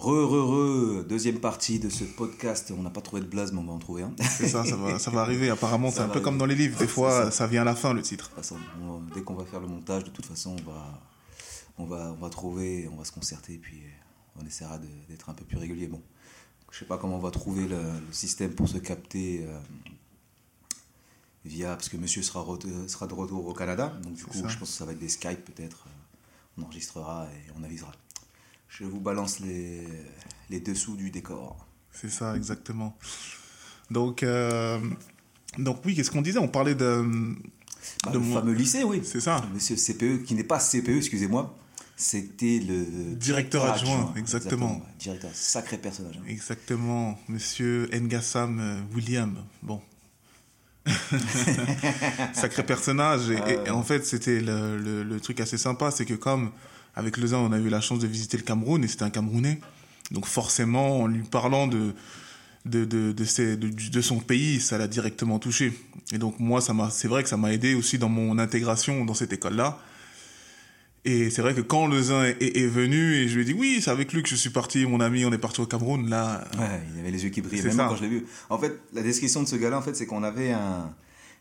Re, re, re, deuxième partie de ce podcast. On n'a pas trouvé de blaze, mais on va en trouver un. C'est ça, ça va, ça va arriver. Apparemment, c'est un peu comme dans les livres. Des fois, ça. ça. vient à la fin, le titre. De toute façon, on- dès qu'on va faire le montage, de toute façon, on va, on va, on va trouver, on va se concerter, puis on essaiera d'être un peu plus régulier. Bon, je sais pas comment on va trouver le, le système pour se capter euh, via, parce que Monsieur sera, re- sera de retour au Canada, donc du coup, je pense que ça va être des Skype peut-être. euh, On enregistrera et on avisera. Je vous balance les, les dessous du décor. C'est ça, exactement. Donc, euh, donc oui, qu'est-ce qu'on disait? On parlait de. Bah, de le moi. fameux lycée, oui. C'est ça. Monsieur CPE, qui n'est pas CPE, excusez-moi, c'était le Directeur adjoint, exactement. ouais, Directeur, sacré personnage. hein. Exactement, monsieur Ngassam euh, William. Bon. Sacré personnage. Et, et- et en fait, c'était le, le- le truc assez sympa, c'est que comme avec Lezin, on a eu la chance de visiter le Cameroun, et c'était un Camerounais. Donc forcément, en lui parlant de, de, de, de, ses- de, de son pays, ça l'a directement touché. Et donc moi, ça m'a, c'est vrai que ça m'a aidé aussi dans mon intégration dans cette école-là. Et c'est vrai que quand Lezin est, est- est venu, et je lui ai dit, oui, c'est avec lui que je suis parti, mon ami, on est parti au Cameroun, là, Ouais, il avait les yeux qui brillaient, même ça. quand je l'ai vu. En fait, la description de ce gars-là, en fait, c'est qu'on avait un-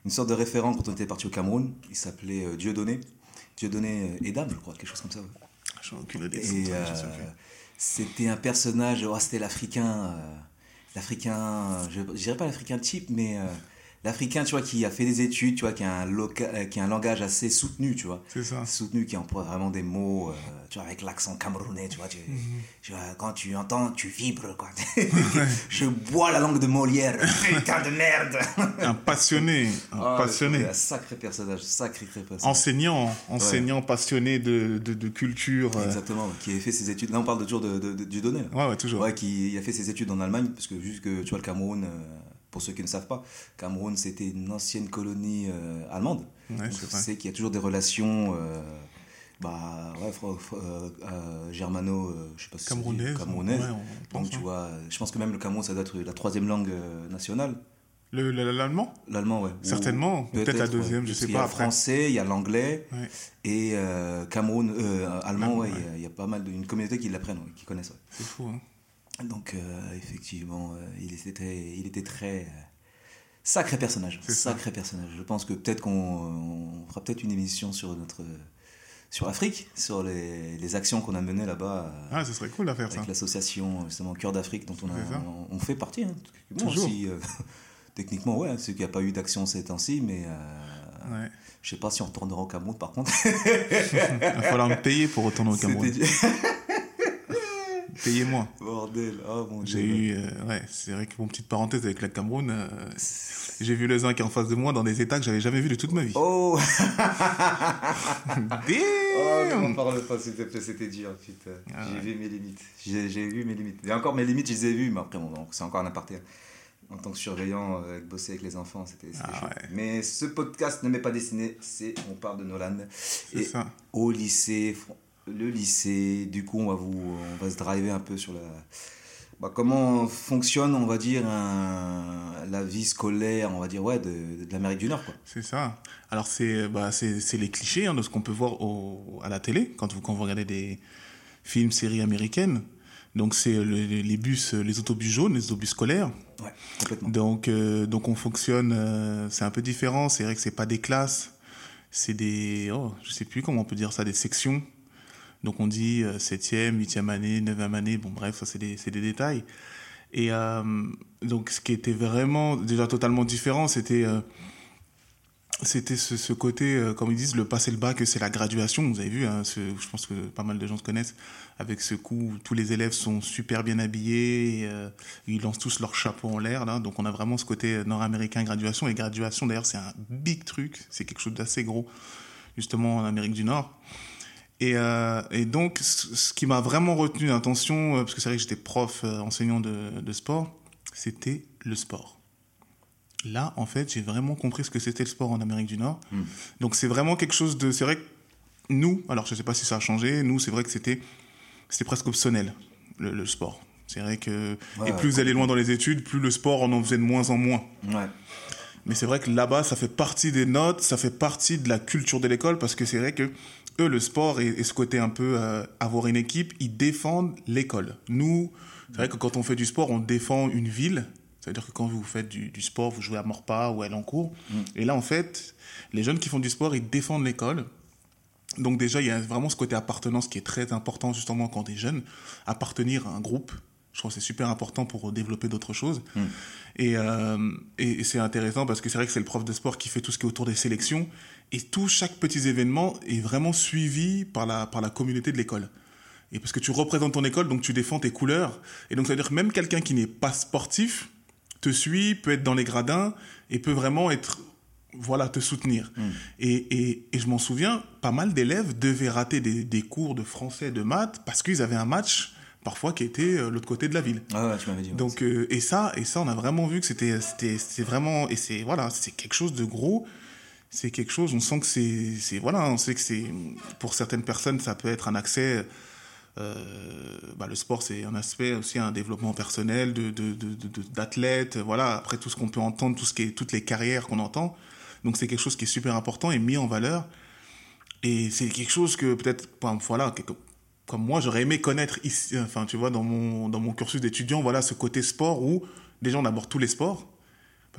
une sorte de référent quand on était parti au Cameroun. Il s'appelait euh, Dieudonné. Dieudonné euh, Edam, je crois, quelque chose comme ça. ouais. Et euh, c'était un personnage, oh, c'était l'Africain, euh, l'Africain, je, je dirais pas l'Africain type, mais l'Africain, tu vois, qui a fait des études, tu vois, qui a un, loca- euh, qui a un langage assez soutenu, tu vois. C'est ça. Soutenu, qui emploie vraiment des mots, euh, tu vois, avec l'accent camerounais, tu vois, tu, Mhm. tu vois, quand tu entends, tu vibres, quoi. je bois la langue de Molière, putain de merde. Un passionné, un Ah, passionné. Un sacré personnage, sacré personnage. Enseignant, enseignant passionné de, de, de culture. euh, Exactement, qui a fait ses études. Là, on parle de toujours de, Dieudonné, là. Ouais, ouais, toujours. Ouais, qui a fait ses études en Allemagne, parce que juste que tu vois le Cameroun, euh, pour ceux qui ne savent pas, Cameroun c'était une ancienne colonie euh, allemande. Ouais, c'est qu'il y a toujours des relations, euh, bah ouais, euh, euh, germano, je sais pas si dit, Camerounaise, camerounaise. ouais, Donc tu hein. vois, je pense que même le Cameroun ça doit être la troisième langue nationale, Le- le- L'allemand? L'allemand ouais. Ou- Certainement, peut-être la deuxième, je Parce sais pas Y a le français, il y a l'anglais et Cameroun, allemand, ouais, il y a- il y, a pas mal d'une communauté qui l'apprennent, qui connaissent. c'est fou. Hein. Donc euh, effectivement, euh, il était très, il était très euh, sacré personnage, ça. sacré personnage. Je pense que peut-être qu'on on fera peut-être une émission sur notre sur l'Afrique, sur les, les actions qu'on a menées là-bas Ah, ce serait cool à faire ça. avec l'association justement Cœur d'Afrique dont on, a, C'est ça. on, on fait partie. Hein. Bon, Toujours. si, techniquement, ouais, c'est qu'il n'y a pas eu d'action ces temps-ci, mais Ouais. je sais pas si on retournera au Cameroun par contre. Il va falloir me payer pour retourner au Cameroun. Payez-moi. Bordel, oh mon J'ai dieu. eu, euh, ouais, c'est vrai que mon petite parenthèse avec le Cameroun, euh, j'ai vu le Zin qui est en face de moi dans des états que j'avais jamais vus de toute ma vie. Oh Damn Oh, ne m'en parle pas, c'était dur, putain. Ah j'ai ouais. vu mes limites. J'ai j'ai vu mes limites. Et encore, mes limites, je les ai vues, mais après, bon, c'est encore un aparté. En tant que surveillant, euh, bosser avec les enfants, c'était Ah ouais. Mais ce podcast ne m'est pas destiné, c'est on parle de Nolan. C'est Et ça. au lycée, le lycée, du coup, on va, vous, on va se driver un peu sur la. Bah, comment fonctionne, on va dire, un- la vie scolaire, on va dire, ouais, de, de l'Amérique du Nord, quoi. C'est ça. Alors c'est bah les clichés hein, de ce qu'on peut voir au, à la télé quand vous quand vous regardez des films, séries américaines. Donc c'est le- les bus, les autobus jaunes, les autobus scolaires. Ouais, complètement. Donc euh, donc on fonctionne, euh, c'est un peu différent. C'est vrai que c'est pas des classes, c'est des oh je sais plus comment on peut dire ça, des sections. Donc on dit euh, septième, huitième année, neuvième année. Bon bref, ça c'est des des détails. Et euh, donc ce qui était vraiment déjà totalement différent, c'était euh, c'était ce, ce côté, euh, comme ils disent, le passer le bac, c'est la graduation. Vous avez vu, hein, ce, je pense que pas mal de gens se connaissent, avec ce coup où tous les élèves sont super bien habillés, et, euh, ils lancent tous leur chapeau en l'air. Là, donc on a vraiment ce côté nord-américain graduation. Et graduation, d'ailleurs, c'est un big truc, c'est quelque chose d'assez gros, justement en Amérique du Nord. Et, euh, et donc, ce qui m'a vraiment retenu l'attention, euh, parce que c'est vrai que j'étais prof, euh, enseignant de, de sport, c'était le sport. Là, en fait, j'ai vraiment compris ce que c'était le sport en Amérique du Nord. Mm. Donc, c'est vraiment quelque chose de. C'est vrai que nous, alors je sais pas si ça a changé, nous, c'est vrai que c'était c'était presque optionnel, le, le sport. C'est vrai que. Ouais, et plus vous allez loin dans les études, plus le sport, on en faisait de moins en moins. Ouais. Mais c'est vrai que là-bas, ça fait partie des notes, ça fait partie de la culture de l'école, parce que c'est vrai que eux, le sport et, ce côté un peu euh, avoir une équipe, ils défendent l'école. Nous, c'est vrai que quand on fait du sport, on défend une ville. C'est-à-dire que quand vous faites du, sport, vous jouez à Morpa ou à Lancourt. Mm. Et là, en fait, les jeunes qui font du sport, ils défendent l'école. Donc déjà, il y a vraiment ce côté appartenance qui est très important justement quand on est jeune, appartenir à un groupe. Je trouve que c'est super important pour développer d'autres choses. Mm. Euh, et, et c'est intéressant parce que c'est vrai que c'est le prof de sport qui fait tout ce qui est autour des sélections. Et tout, chaque petit événement est vraiment suivi par la, par la communauté de l'école. Et parce que tu représentes ton école, donc tu défends tes couleurs. Et donc ça veut dire que même quelqu'un qui n'est pas sportif te suit, peut être dans les gradins et peut vraiment être, voilà, te soutenir. Mm. Et, et, et, je m'en souviens, pas mal d'élèves devaient rater des, des, cours de français, de maths, parce qu'ils avaient un match parfois qui était euh, l'autre côté de la ville. Ah ouais, tu m'avais dit. Donc euh, et ça et ça on a vraiment vu que c'était c'était vraiment et c'est voilà, c'est quelque chose de gros c'est quelque chose, on sent que c'est, voilà, on sait que c'est, pour certaines personnes, ça peut être un accès. Euh, bah, le sport, c'est un aspect aussi, un développement personnel de, d'athlète. Voilà, après tout ce qu'on peut entendre, tout ce qui est, toutes les carrières qu'on entend. Donc c'est quelque chose qui est super important et mis en valeur. Et c'est quelque chose que peut-être, voilà, comme moi, j'aurais aimé connaître ici, enfin, tu vois, dans mon, dans mon cursus d'étudiant, voilà, ce côté sport où déjà on aborde tous les sports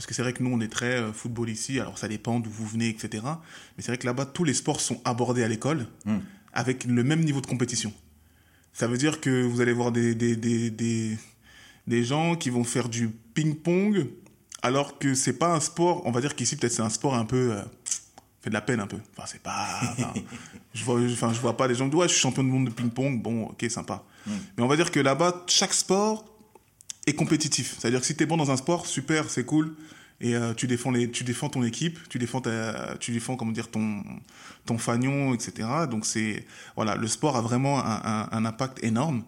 parce que c'est vrai que nous, on est très euh, football ici, alors ça dépend d'où vous venez, etc. Mais c'est vrai que là-bas, tous les sports sont abordés à l'école hmm. avec le même niveau de compétition. Ça veut dire que vous allez voir des, des, des, des, des gens qui vont faire du ping-pong, alors que c'est pas un sport, on va dire qu'ici, peut-être c'est un sport un peu. Euh, fait de la peine un peu. Enfin, c'est pas. je, vois, enfin, je vois pas les gens qui disent Ouais, je suis champion du monde de ping-pong, bon, ok, sympa. Hmm. Mais on va dire que là-bas, chaque sport compétitif. C'est-à-dire que si tu es bon dans un sport, super, c'est cool. Et euh, tu, défends les, tu défends ton équipe, tu défends, tu défends comment dire, ton, ton fagnon, etc. Donc c'est voilà, le sport a vraiment un, impact énorme.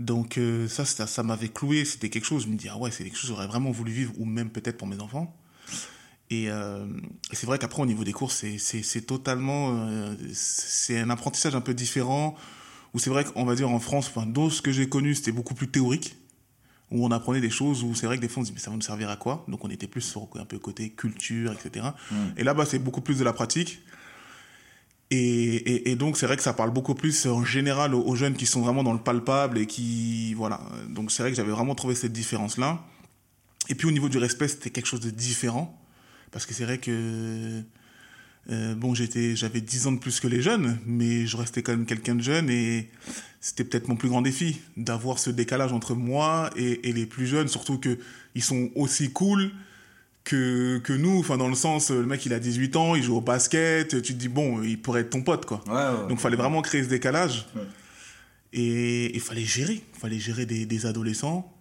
Donc euh, ça, ça, ça m'avait cloué, c'était quelque chose, je me dis, ah ouais, c'est quelque chose que j'aurais vraiment voulu vivre, ou même peut-être pour mes enfants. Et, euh, c'est vrai qu'après, au niveau des cours, c'est totalement... c'est un apprentissage un peu différent, où c'est vrai qu'on va dire en France, enfin, dans ce que j'ai connu, c'était beaucoup plus théorique où on apprenait des choses où c'est vrai que des fois on se dit mais ça va nous servir à quoi? Donc on était plus sur un peu côté culture, etc. Mm. Et là-bas c'est beaucoup plus de la pratique. Et, et, donc c'est vrai que ça parle beaucoup plus en général aux, jeunes qui sont vraiment dans le palpable et qui voilà. Donc c'est vrai que j'avais vraiment trouvé cette différence là. Et puis au niveau du respect c'était quelque chose de différent parce que c'est vrai que euh, bon, j'étais, j'avais 10 ans de plus que les jeunes, mais je restais quand même quelqu'un de jeune et c'était peut-être mon plus grand défi d'avoir ce décalage entre moi et, les plus jeunes, surtout que ils sont aussi cool que, que nous, enfin dans le sens, le mec il a 18 ans, il joue au basket, tu te dis bon, il pourrait être ton pote quoi. Donc il fallait vraiment créer ce décalage et il fallait gérer, il fallait gérer des, des adolescents.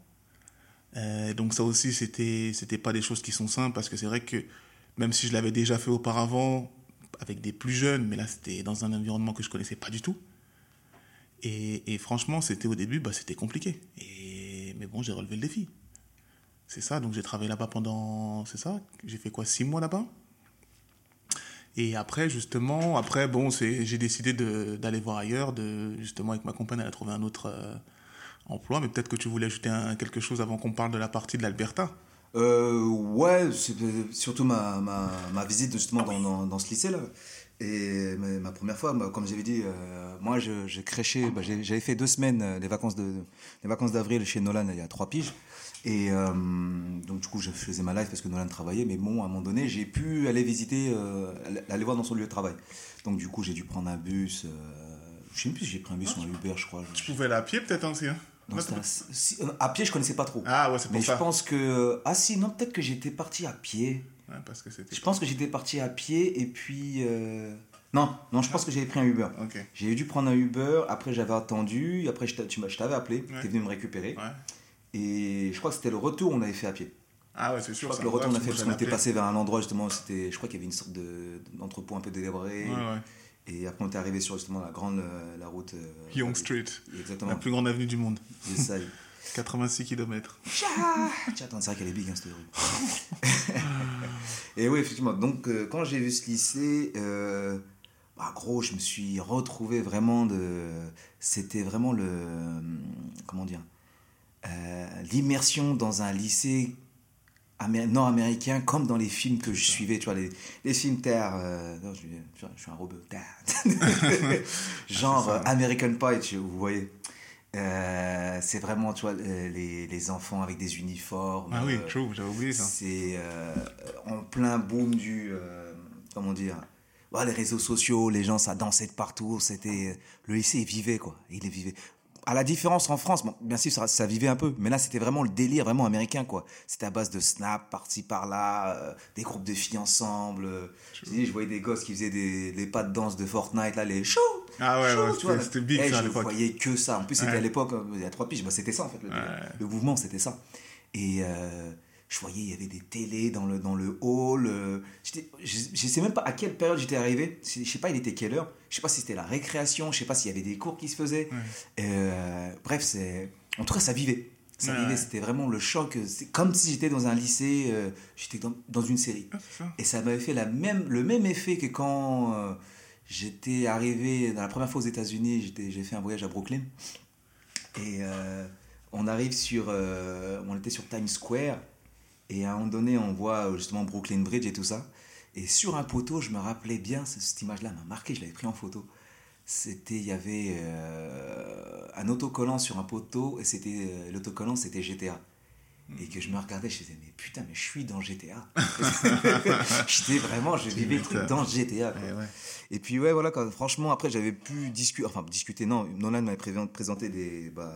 Euh, donc ça aussi c'était c'était pas des choses qui sont simples parce que c'est vrai que même si je l'avais déjà fait auparavant avec des plus jeunes, mais là c'était dans un environnement que je connaissais pas du tout. Et, franchement, c'était au début, bah, c'était compliqué. Et, mais bon, j'ai relevé le défi. C'est ça, donc j'ai travaillé là-bas pendant, c'est ça, j'ai fait quoi, six mois là-bas? Et après, justement, après, bon, j'ai décidé d'aller voir ailleurs, de, justement, avec ma compagne, elle a trouvé un autre euh, emploi, mais peut-être que tu voulais ajouter quelque chose avant qu'on parle de la partie de l'Alberta euh, Ouais, surtout ma, visite justement dans, ce lycée-là. Et ma, première fois, bah, comme j'avais dit, euh, moi je, je bah, j'avais fait deux semaines euh, les vacances de les vacances d'avril chez Nolan il y a trois piges. Et euh, donc du coup je faisais ma life parce que Nolan travaillait, mais bon à un moment donné j'ai pu aller visiter, aller voir dans son lieu de travail. Donc du coup j'ai dû prendre un bus, je sais même plus si j'ai pris un bus ou un Uber je crois. Tu pouvais aller à pied peut-être aussi hein euh, à pied, je connaissais pas trop. Ah ouais, c'est pour Mais je pense que. Ah si, non, peut-être que j'étais parti à pied. Ouais, parce que c'était. Je pense que j'étais parti à pied et puis. Euh, non, non, je pense que j'avais pris un Uber. Okay. J'ai dû prendre un Uber, après j'avais attendu, après je t'avais appelé, tu es venu me récupérer. Ouais. Et je crois que c'était le retour, on avait fait à pied. Ah ouais, c'est sûr. Je crois que le retour, on a fait parce qu'on était passé vers un endroit justement, c'était, je crois qu'il y avait une sorte d'entrepôt un peu délabré. Ouais, ouais. Et après, on est arrivé sur justement la grande euh, la route. Euh, Young Street. Exactement. La plus grande avenue du monde. C'est ça. 86 km. Tiens, c'est vrai qu'elle est big, hein, cette rue. et oui, effectivement. Donc, euh, quand j'ai vu ce lycée, bah, gros, je me suis retrouvé vraiment de. C'était vraiment le. Comment dire L'immersion dans un lycée nord-américain comme dans les films que je suivais, tu vois, les, les films terre. Euh, non, je, je, suis un robot. Genre euh, American Pie, tu, vous voyez. Euh, c'est vraiment, tu vois, les, les, enfants avec des uniformes. Ah oui, true, j'avais oublié ça. C'est en plein boom du. comment dire les réseaux sociaux, les gens, ça dansait de partout. C'était le lycée, il vivait quoi. Il vivait à la différence en France, bon, bien sûr, ça, ça, vivait un peu, mais là, c'était vraiment le délire vraiment américain, quoi. C'était à base de snap, par-ci, par-là, euh, des groupes de filles ensemble. je, je voyais des gosses qui faiient des, les pas de danse de Fortnite, là, les shows Ah ouais, ouais c'était big, ça, à l'époque. Je voyais que ça. En plus, c'était à l'époque, euh, il y a trois piges, bah, c'était ça, en fait. Le, le mouvement, c'était ça. Et... Euh, je voyais, il y avait des télés dans le, dans le hall. Euh, je ne sais même pas à quelle période j'étais arrivé. Je sais pas, il était quelle heure. Je sais pas si c'était la récréation. Je sais pas s'il y avait des cours qui se faisaient. Euh, bref, c'est en tout cas, ça vivait. Ça vivait. C'était vraiment le choc. C'est comme si j'étais dans un lycée. Euh, j'étais dans, dans, une série. Ah, Et ça m'avait fait la même, le même effet que quand j'étais arrivé dans la première fois aux États-Unis. J'ai fait un voyage à Brooklyn. Et on arrive sur. on était sur Times Square. Et à un moment donné, on voit euh, justement Brooklyn Bridge et tout ça. Et sur un poteau, je me rappelais bien, cette image-là m'a marqué, je l'avais pris en photo. C'était, il y avait euh, un autocollant sur un poteau, et c'était euh, l'autocollant, c'était GTA. Et que je me regardais, je disais, mais putain, mais je suis dans GTA. J'étais vraiment, je vivais le truc dans GTA. Et, puis, ouais, voilà, quand, franchement, après, j'avais pu discuter, enfin, discuter, non, Nolan m'avait présenté des. Bah,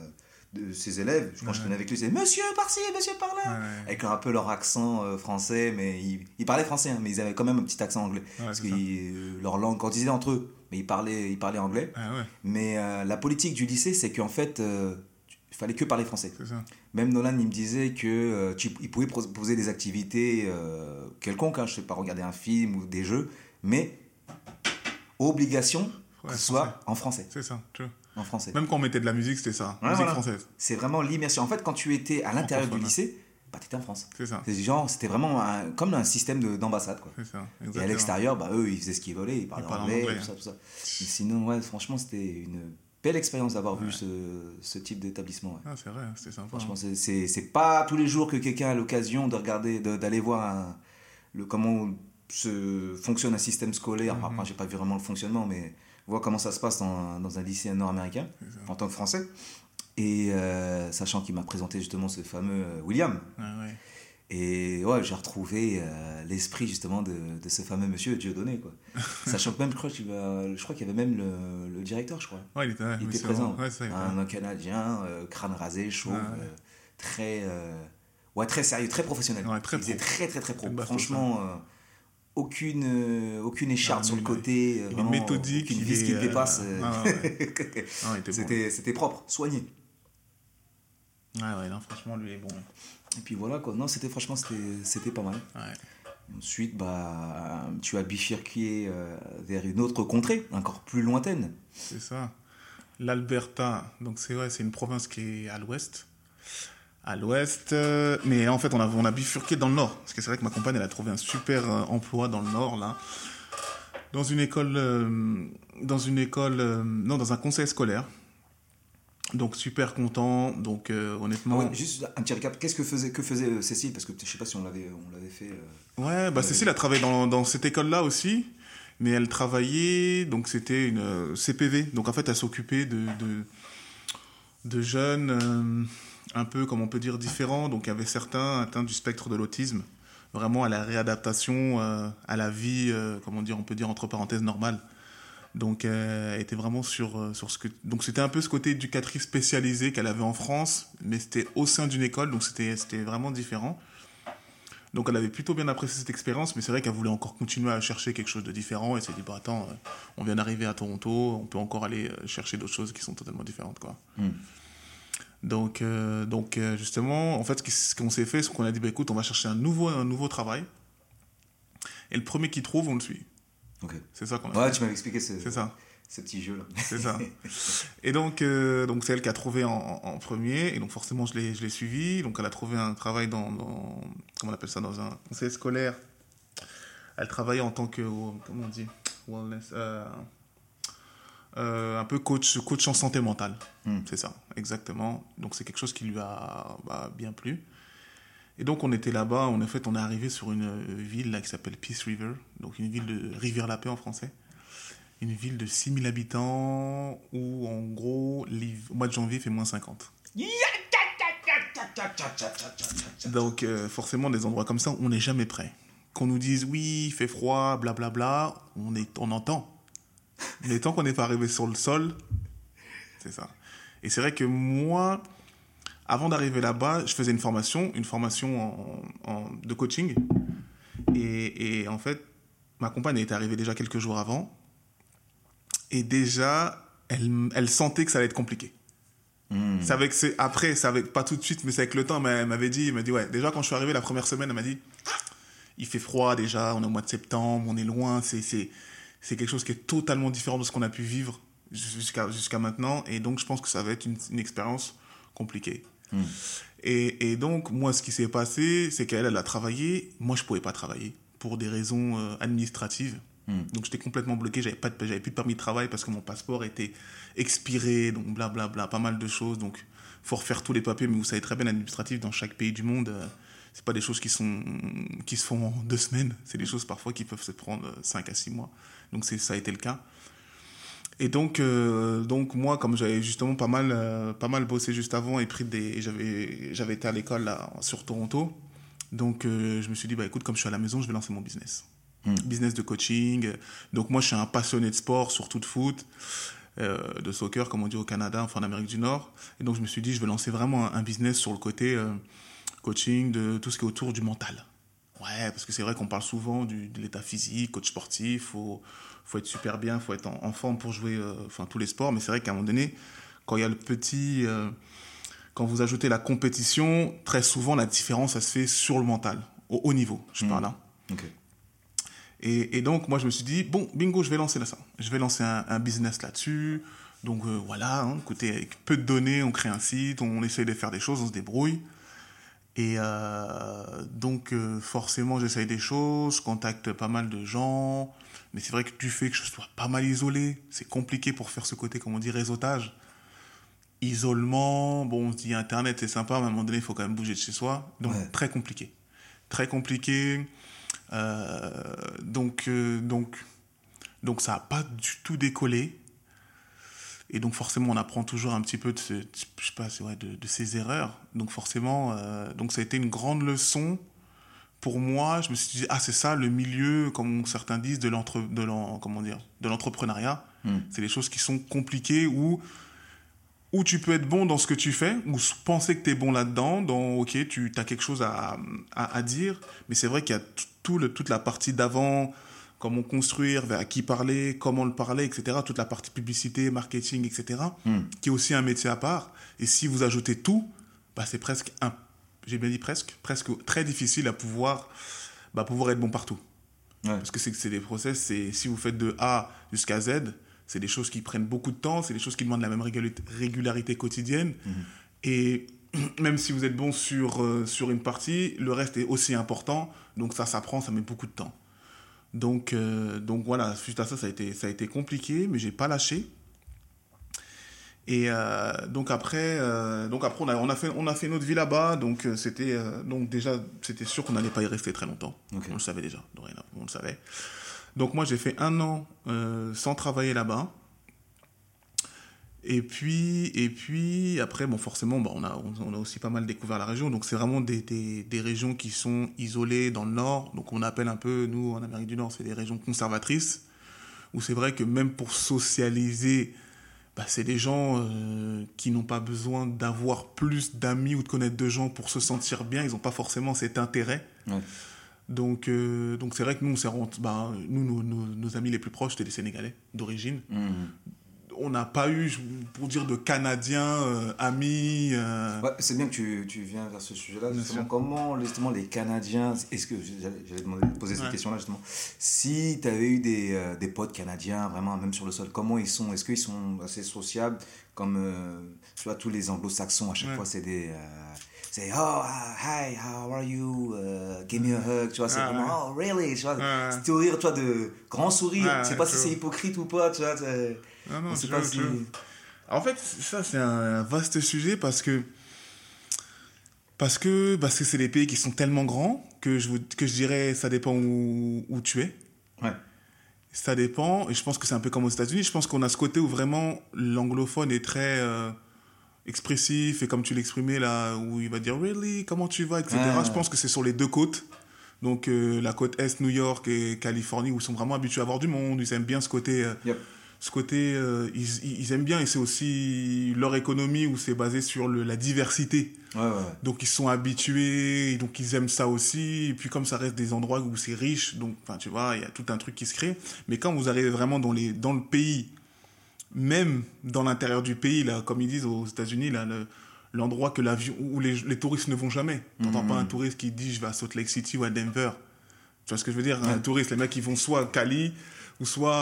de ses élèves, je crois que je connais avec lui, c'est Monsieur par-ci, Monsieur par-là, avec un peu leur accent euh, français, mais ils, parlaient français, hein, mais ils avaient quand même un petit accent anglais, parce que euh, leur langue, quand ils étaient entre eux, mais ils parlaient, ils parlaient anglais. mais euh, la politique du lycée, c'est qu'en fait, il fallait que parler français. Même Nolan, il me disait que tu, il pouvait proposer des activités quelconques, hein, je sais pas, regarder un film ou des jeux, mais obligation que ce soit en français. C'est ça, tu vois en français. Même quand on mettait de la musique, c'était ça, musique française. C'est vraiment l'immersion. En fait, quand tu étais à l'intérieur du lycée, bah, tu étais en France. C'est ça. C'était vraiment comme un système d'ambassade. C'est ça, Et à l'extérieur, bah, eux, ils faisaient ce qu'ils voulaient, ils parlaient, anglais, tout ça, tout ça. sinon, ouais, franchement, c'était une belle expérience d'avoir vu ce, ce, type d'établissement. Ah, c'est vrai, c'était sympa. Franchement, hein. c'est pas tous les jours que quelqu'un a l'occasion de regarder, d'aller voir le, comment se fonctionne un système scolaire. Mm j'ai pas vu vraiment le fonctionnement, mais voir comment ça se passe dans, dans un lycée nord-américain en tant que français. Et euh, sachant qu'il m'a présenté justement ce fameux euh, William. Ah ouais. Et ouais, j'ai retrouvé euh, l'esprit justement de, de, ce fameux monsieur Dieudonné. Quoi. sachant que même, je crois qu'il y avait même le, le, directeur, je crois. Ouais, il était, il était présent. un, Canadien, crâne rasé, chaud, ah très, ouais, très sérieux, très professionnel. très il était très très très pro. Franchement aucune, euh, aucune écharpe sur le côté. Euh, vraiment, méthodique. Aucune vis qui le dépasse. c'était, propre, soigné. Ouais, ouais, non, franchement, lui est bon. Et puis voilà, quoi. Non, c'était franchement, c'était, pas mal. Ensuite, bah, tu as bifurqué euh, vers une autre contrée, encore plus lointaine. C'est ça. L'Alberta, donc c'est ouais, c'est une province qui est à l'ouest à l'ouest. Euh, mais en fait, on a, on a bifurqué dans le nord. Parce que c'est vrai que ma compagne, elle a trouvé un super euh, emploi dans le nord, là. Dans une école. Euh, dans une école. non, dans un conseil scolaire. Donc, super content. Donc, honnêtement. Ah juste un petit récap. Qu'est-ce que faisait, que faisait Cécile? Parce que je sais pas si on l'avait, on l'avait fait. ouais, bah, Cécile a travaillé dans, dans cette école-là aussi. Mais elle travaillait. Donc, c'était une CPV. Donc, en fait, elle s'occupait de, de, de jeunes un peu, comme on peut dire, différents. Donc il y avait certains atteints du spectre de l'autisme, vraiment à la réadaptation euh, à la vie, euh, comment dire, on peut dire entre parenthèses normale. Donc elle était vraiment sur, euh, sur ce que... Donc c'était un peu ce côté éducatrice spécialisé qu'elle avait en France, mais c'était au sein d'une école, donc c'était vraiment différent. Donc elle avait plutôt bien apprécié cette expérience, mais c'est vrai qu'elle voulait encore continuer à chercher quelque chose de différent. Et s'est dit, bah attends, on vient d'arriver à Toronto, on peut encore aller chercher d'autres choses qui sont totalement différentes. quoi. Hmm. Donc, euh, donc euh, justement, en fait, ce qu'on s'est fait, c'est qu'on a dit, bah, écoute, on va chercher un nouveau, un nouveau travail. Et le premier qui trouve, on le suit. C'est ça qu'on a Ouais, tu m'avais expliqué ce, ça. ce petit jeu-là. C'est ça. Et donc, euh, donc c'est elle qui a trouvé en, premier. Et donc, forcément, je l'ai suivi. Donc, elle a trouvé un travail dans, dans, Comment on appelle ça Dans un conseil scolaire. Elle travaillait en tant que. Comment on dit? Wellness. Euh, un peu coach, coach en santé mentale. Hmm. C'est ça, exactement. Donc c'est quelque chose qui lui a bah, bien plu. Et donc on était là-bas, en fait on est arrivé sur une ville là, qui s'appelle Peace River, donc une ville de Rivière-la-Paix en français. Une ville de 6000 habitants où en gros, au mois de janvier il fait moins 50. Donc euh, forcément des endroits comme ça, on n'est jamais prêt. Qu'on nous dise oui, il fait froid, blablabla, on, est, on entend. Mais tant qu'on n'est pas arrivé sur le sol, c'est ça. Et c'est vrai que moi, avant d'arriver là-bas, je faisais une formation, une formation en, de coaching. Et, et, en fait, ma compagne était arrivée déjà quelques jours avant. Et déjà, elle, elle sentait que ça allait être compliqué. C'est avec, après, c'est avec, pas tout de suite, mais c'est avec le temps, mais elle m'avait dit, elle m'a dit, ouais, déjà quand je suis arrivé la première semaine, elle m'a dit, il fait froid déjà, on est au mois de septembre, on est loin, c'est, c'est, c'est quelque chose qui est totalement différent de ce qu'on a pu vivre jusqu'à, jusqu'à maintenant, et donc je pense que ça va être une, une expérience compliquée. Hmm. Et, et, donc, moi, ce qui s'est passé, c'est qu'elle, elle a travaillé, moi, je pouvais pas travailler pour des raisons euh, administratives. Hmm. Donc j'étais complètement bloqué, j'avais pas j'avais plus de permis de travail parce que mon passeport était expiré, donc blablabla, bla, bla, pas mal de choses. Donc faut refaire tous les papiers, mais vous savez très bien l'administratif dans chaque pays du monde, euh, c'est pas des choses qui sont qui se font en deux semaines, c'est des choses parfois qui peuvent se prendre cinq à six mois. Donc ça a été le cas. Et donc euh, donc moi comme j'avais justement pas mal euh, pas mal bossé juste avant et pris des j'avais j'avais été à l'école là sur Toronto. Donc je me suis dit bah écoute comme je suis à la maison, je vais lancer mon business. Hmm. business de coaching. Donc moi, je suis un passionné de sport, surtout de foot, euh, de soccer, comme on dit au Canada, enfin en Amérique du Nord. Et donc je me suis dit, je vais lancer vraiment un, business sur le côté euh, coaching, de tout ce qui est autour du mental. Ouais, parce que c'est vrai qu'on parle souvent du, de l'état physique, coach sportif, faut faut être super bien, faut être en, forme pour jouer, euh, enfin tous les sports. Mais c'est vrai qu'à un moment donné, quand il y a le petit, quand vous ajoutez la compétition, très souvent la différence, ça se fait sur le mental, au haut niveau. Je hmm. parle là. Hein. Et, donc, moi, je me suis dit, bon, bingo, je vais lancer là ça. Je vais lancer un, business là-dessus. Donc, euh, voilà, hein, écoutez, avec peu de données, on crée un site, on essaye de faire des choses, on se débrouille. Et euh, donc, euh, forcément, j'essaye des choses, je contacte pas mal de gens. Mais c'est vrai que du fait que je sois pas mal isolé, c'est compliqué pour faire ce côté, comme on dit, réseautage. Isolement, bon, on se dit Internet, c'est sympa, mais à un moment donné, il faut quand même bouger de chez soi. Donc, très compliqué. Très compliqué. Euh, donc, donc, donc ça n'a pas du tout décollé. Et donc forcément, on apprend toujours un petit peu de, je sais pas, ouais, de, de, ses erreurs. Donc forcément, euh, donc ça a été une grande leçon pour moi. Je me suis dit, ah c'est ça le milieu, comme certains disent, de l'entre, de comment dire, de l'entrepreneuriat. Hmm. C'est des choses qui sont compliquées où où tu peux être bon dans ce que tu fais, ou penser que tu es bon là-dedans, dans, ok, tu as quelque chose à, à, à dire, mais c'est vrai qu'il y a tout le, toute la partie d'avant, comment construire, à qui parler, comment le parler, etc., toute la partie publicité, marketing, etc., hmm. qui est aussi un métier à part. Et si vous ajoutez tout, bah, c'est presque, un, j'ai bien dit presque, presque très difficile à pouvoir, bah, pouvoir être bon partout. Parce que c'est des process, c'est si vous faites de A jusqu'à Z, c'est des choses qui prennent beaucoup de temps, c'est des choses qui demandent la même régularité quotidienne. Mhm. Et même si vous êtes bon sur, euh, sur une partie, le reste est aussi important. Donc ça s'apprend, ça met beaucoup de temps. Donc, euh, donc voilà, suite à ça, ça a été, ça a été compliqué, mais j'ai pas lâché. Et euh, donc après, donc après on a, on a fait, on a fait notre vie là-bas. Donc c'était, donc déjà, c'était sûr qu'on n'allait pas y rester très longtemps. On le savait déjà, on le savait. Donc moi j'ai fait un an euh, sans travailler là-bas. Et puis, et puis après, bon, forcément, bah, on, a, on a aussi pas mal découvert la région. Donc, c'est vraiment des, des, des, régions qui sont isolées dans le nord. Donc, on appelle un peu, nous, en Amérique du Nord, c'est des régions conservatrices. Où c'est vrai que même pour socialiser, bah, c'est des gens euh, qui n'ont pas besoin d'avoir plus d'amis ou de connaître de gens pour se sentir bien. Ils n'ont pas forcément cet intérêt. Ouais. Donc, euh, donc c'est vrai que nous, on bah, nous nos, amis les plus proches, c'était des Sénégalais d'origine. Mhm. On n'a pas eu, pour dire, de Canadiens, euh, amis. Euh. c'est bien que tu, tu, viens vers ce sujet-là. Justement, comment justement, les Canadiens. Est-ce que j'allais poser cette question-là, justement. Si tu avais eu des, des, potes canadiens, vraiment, même sur le sol, comment ils sont? Est-ce qu'ils sont assez sociables? Comme tu vois, tous les anglo-saxons, à chaque fois, c'est des c'est oh hi how are you? Uh, give me a hug tu vois c'est vraiment oh really tu vois c'est rire tu vois de grand sourire je sais pas si c'est hypocrite ou pas tu vois non, non, pas en fait ça c'est un vaste sujet parce que Parce que parce que c'est des pays qui sont tellement grands que je, vous, que je dirais ça dépend où, où tu es. Ouais. Ça dépend, et je pense que c'est un peu comme aux États-Unis. Je pense qu'on a ce côté où vraiment l'anglophone est très euh, expressif, et comme tu l'exprimais là, où il va dire Really, comment tu vas, etc. Je pense que c'est sur les deux côtes. Donc euh, la côte Est, New York et Californie, où ils sont vraiment habitués à avoir du monde, ils aiment bien ce côté. euh, Yep. Ce côté, euh, ils, ils aiment bien, et c'est aussi leur économie où c'est basé sur le, la diversité. Ouais, ouais. Donc ils sont habitués, et donc ils aiment ça aussi. Et puis comme ça reste des endroits où c'est riche, donc tu vois, il y a tout un truc qui se crée. Mais quand vous arrivez vraiment dans les dans le pays, même dans l'intérieur du pays là, comme ils disent aux États-Unis là, le- l'endroit que l'avion où les, les touristes ne vont jamais. T'entends Mhm. pas un touriste qui dit je vais à Salt Lake City ou à Denver. Tu vois ce que je veux dire? Un Ouais. touriste, les mecs ils vont soit à Cali ou soit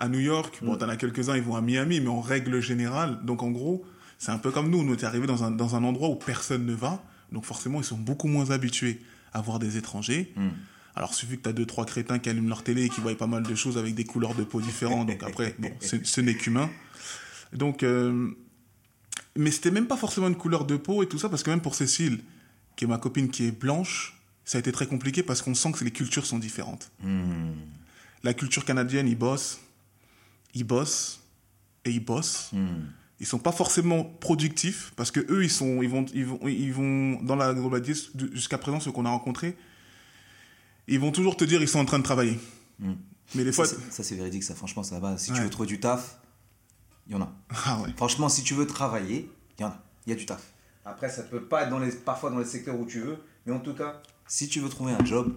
à, New York. Bon, Mhm. t'en as quelques-uns, ils vont à Miami, mais en règle générale, donc en gros, c'est un peu comme nous. Nous, t'es arrivé dans un, dans un endroit où personne ne va, donc forcément, ils sont beaucoup moins habitués à voir des étrangers. Hmm. Alors, suffit que tu as deux, trois crétins qui allument leur télé et qui voient pas mal de choses avec des couleurs de peau différentes. Donc après, bon, ce, n'est qu'humain. Donc, euh, mais c'était même pas forcément une couleur de peau et tout ça, parce que même pour Cécile, qui est ma copine qui est blanche, ça a été très compliqué parce qu'on sent que les cultures sont différentes. Hmm. La culture canadienne, ils bossent, ils bossent et ils bossent. Hmm. Ils sont pas forcément productifs parce que eux, ils sont, ils vont, ils vont, ils vont dans la globalité jusqu'à présent, ceux qu'on a rencontrés, ils vont toujours te dire ils sont en train de travailler. Hmm. Mais des Ça, fois, c'est- ça, c'est véridique, ça. Franchement, ça va. Si Ouais. tu veux trouver du taf, il y en a. ah ouais, Franchement, si tu veux travailler, il y en a. Il y a du taf. Après, ça peut pas être dans les, parfois dans les secteurs où tu veux, mais en tout cas, si tu veux trouver un job,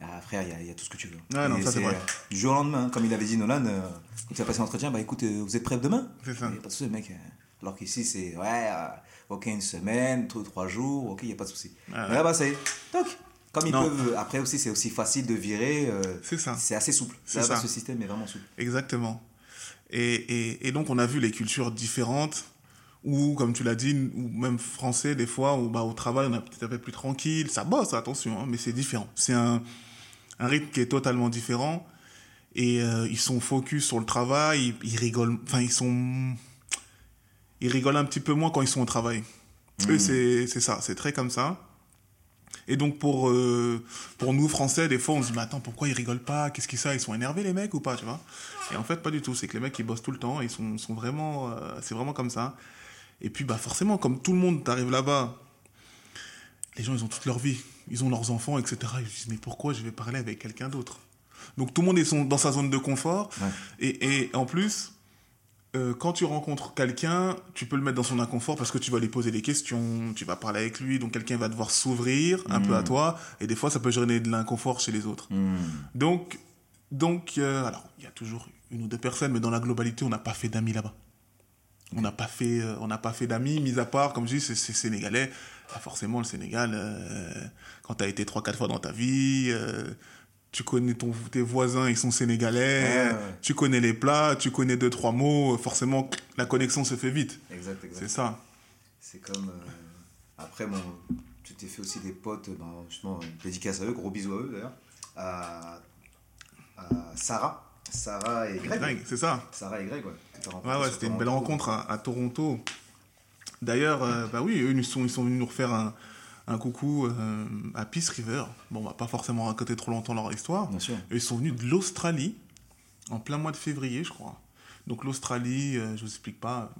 ah, frère, il y, a- il y a tout ce que tu veux. Ouais, non, Et ça, c'est vrai. euh, Du jour au lendemain, comme il avait dit Nolan, euh, quand il a passé l'entretien, bah écoute, euh, vous êtes prêts demain? C'est ça. Il n'y a pas de souci, mec. euh, Alors qu'ici, c'est ouais, euh, ok, une semaine, trois, trois jours, ok, il n'y a pas de souci. Ouais, Mais là-bas, c'est toc. Comme ils Non. peuvent. Après aussi, c'est aussi facile de virer. C'est ça. c'est assez souple. C'est Là-bas, ça. ce système est vraiment souple. Exactement. Et, et, et donc, on a vu les cultures différentes, ou comme tu l'as dit, ou même français, des fois, où bah, au travail, on est peut-être un peu plus tranquille. Ça bosse, attention, hein, mais c'est différent. C'est un, un rythme qui est totalement différent. Et euh, ils sont focus sur le travail, ils, ils rigolent, enfin, ils sont. Ils rigolent un petit peu moins quand ils sont au travail. Eux, c'est c'est ça, c'est très comme ça. Et donc pour, euh, pour nous Français, des fois on se dit mais attends pourquoi ils rigolent pas? Qu'est-ce qu'ils ça Ils sont énervés les mecs ou pas tu vois? Et en fait pas du tout. C'est que les mecs ils bossent tout le temps. Ils sont, sont vraiment, euh, c'est vraiment comme ça. Et puis bah forcément comme tout le monde t'arrives là-bas, les gens ils ont toute leur vie, ils ont leurs enfants etc. Ils se disent mais pourquoi je vais parler avec quelqu'un d'autre? Donc tout le monde est dans sa zone de confort. Ouais. Et, et en plus, euh, quand tu rencontres quelqu'un, tu peux le mettre dans son inconfort parce que tu vas lui poser des questions, tu vas parler avec lui, donc quelqu'un va devoir s'ouvrir un peu à toi, et des fois ça peut générer de l'inconfort chez les autres. Hmm. Donc, donc euh, alors il y a toujours une ou deux personnes, mais dans la globalité, on n'a pas fait d'amis là-bas. On n'a pas fait, euh, on n'a pas fait d'amis, mis à part, comme je dis, c'est sénégalais. Forcément, le Sénégal, euh, quand tu as été trois quatre fois dans ta vie, euh, tu connais ton, tes voisins, ils sont sénégalais, Ouais, ouais. tu connais les plats, tu connais deux trois mots, forcément la connexion se fait vite. Exact, exact. C'est ça. C'est comme. euh, Après, bon, tu t'es fait aussi des potes, ben, justement, dédicace à eux, gros bisous à eux d'ailleurs. À, à Sarah. Sarah et Greg. C'est ça. Sarah et Greg, ouais. Ouais, ouais, c'était une belle rencontre à, à Toronto. D'ailleurs, euh, bah oui, eux, ils sont, ils sont venus nous refaire un, un coucou euh, à Peace River. Bon, on va pas forcément raconter trop longtemps leur histoire. Bien sûr. Ils sont venus de l'Australie, en plein mois de février, je crois. Donc l'Australie, euh, je vous explique pas,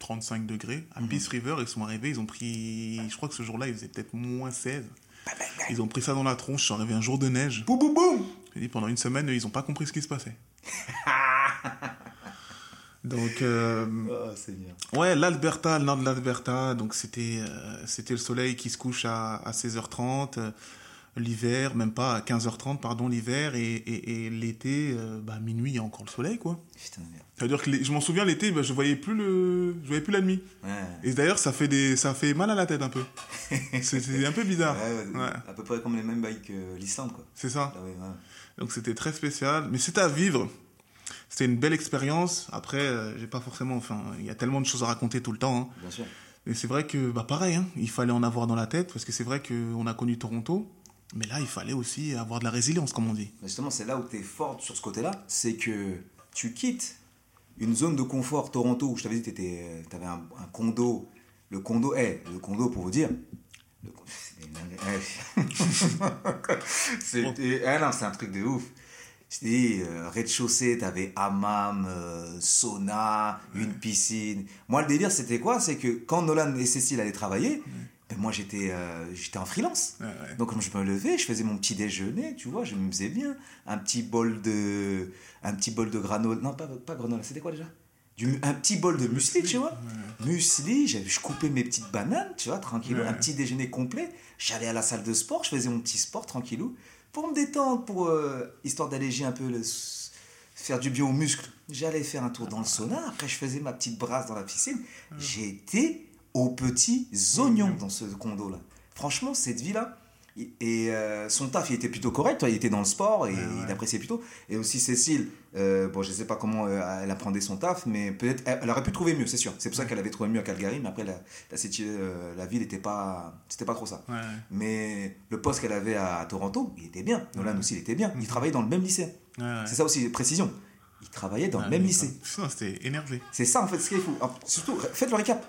35 degrés. À Mhm. Peace River, ils sont arrivés, ils ont pris, je crois que ce jour-là, il faisait peut-être moins 16. Ils ont pris ça dans la tronche, ils sont arrivés un jour de neige. Boum, boum, boum J'ai dit, pendant une semaine, ils ont pas compris ce qui se passait. Donc, euh, Oh. Ouais, l'Alberta, le nord de l'Alberta, donc c'était euh, c'était le soleil qui se couche à, à 16h30, euh, l'hiver, même pas à 15h30, pardon, l'hiver, et, et, et l'été, euh, bah, minuit, il y a encore le soleil, quoi. Putain, merde. C'est-à-dire que les- je m'en souviens, l'été, bah, je voyais plus le, je voyais plus la nuit. Ouais. Et d'ailleurs, ça fait des, ça fait mal à la tête un peu. C'est c'est un peu bizarre. Ouais. À peu près comme les mêmes bails que l'Islande, quoi. C'est ça. Ah. Donc c'était très spécial, mais c'était à vivre. C'était une belle expérience. Après, euh, j'ai pas forcément, enfin, il y a tellement de choses à raconter tout le temps. hein. Bien sûr. Et c'est vrai que, bah pareil, hein, il fallait en avoir dans la tête, parce que c'est vrai qu'on a connu Toronto, mais là, il fallait aussi avoir de la résilience, comme on dit. Justement, c'est là où tu es forte sur ce côté-là, c'est que tu quittes une zone de confort Toronto où je t'avais dit que tu avais un, un condo. Le condo, est le condo pour vous dire, c'est un truc de ouf. Je dis, euh, rez-de-chaussée, t'avais hammam, euh, sauna, une piscine. Moi, le délire, c'était quoi? C'est que quand Nolan et Cécile allaient travailler, ben, moi, j'étais euh, j'étais en freelance. Ouais, ouais. Donc, quand je me levais, je faisais mon petit déjeuner, tu vois, je me faisais bien. Un petit bol de, un petit bol de granola. Non, pas, pas granola, c'était quoi déjà? Du, Un petit bol de muesli, tu vois? Muesli, j'avais- je coupais mes petites bananes, tu vois, tranquillou. Ouais. Un petit déjeuner complet. J'allais à la salle de sport, je faisais mon petit sport, tranquillou. Pour me détendre, pour, euh, histoire d'alléger un peu le faire du bien aux muscles. J'allais faire un tour dans le sauna, après je faisais ma petite brasse dans la piscine. J'étais aux petits oignons dans ce condo-là. Franchement, cette vie-là, il- et euh, son taf, il était plutôt correct, il était dans le sport et il appréciait plutôt. Et aussi Cécile, euh, bon, je sais pas comment euh, elle apprenait son taf, mais peut-être elle, aurait pu trouver mieux, c'est sûr. C'est pour ça qu'elle avait trouvé mieux à Calgary, mais après la, la, euh, la ville n'était pas, c'était pas trop ça. Ouais. Mais le poste qu'elle avait à Toronto, il était bien. Nolan aussi, il était bien. Il travaillait dans le même lycée. C'est ça aussi, précision. Il travaillait dans le Ouais, même lycée. c'était énervé. C'est ça en fait ce qui est fou. Alors, surtout, faites le récap.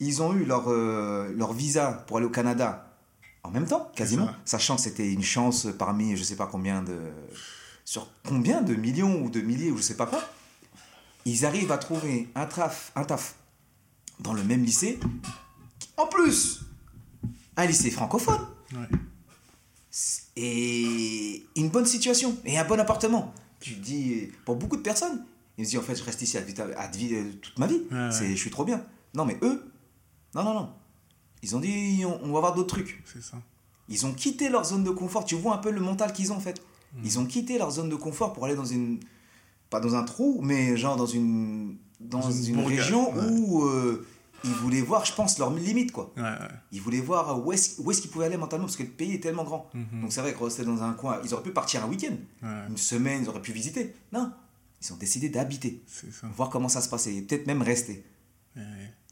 Ils ont eu leur, euh, leur visa pour aller au Canada en même temps, quasiment, sachant que c'était une chance parmi je sais pas combien de. sur combien de millions ou de milliers ou je sais pas quoi. Ils arrivent à trouver un taf, un taf dans le même lycée. En plus, un lycée francophone Ouais. et une bonne situation et un bon appartement. Tu dis, pour beaucoup de personnes, ils se disent en fait, je reste ici à à euh, toute ma vie. Ouais, ouais. C'est, je suis trop bien. Non, mais eux, non, non, non. Ils ont dit, on, on va voir d'autres trucs. C'est ça. Ils ont quitté leur zone de confort. Tu vois un peu le mental qu'ils ont en fait. Mm. Ils ont quitté leur zone de confort pour aller dans une. Pas dans un trou, mais genre dans une. Dans, Dans une région ouais. où euh, ils voulaient voir, je pense, leurs limites quoi. Ouais, ouais. Ils voulaient voir où est-ce, où est-ce qu'ils pouvaient aller mentalement parce que le pays est tellement grand. Mhm. Donc c'est vrai que rester dans un coin, ils auraient pu partir un week-end, une semaine, ils auraient pu visiter. Non, ils ont décidé d'habiter, voir comment ça se passait, et peut-être même rester.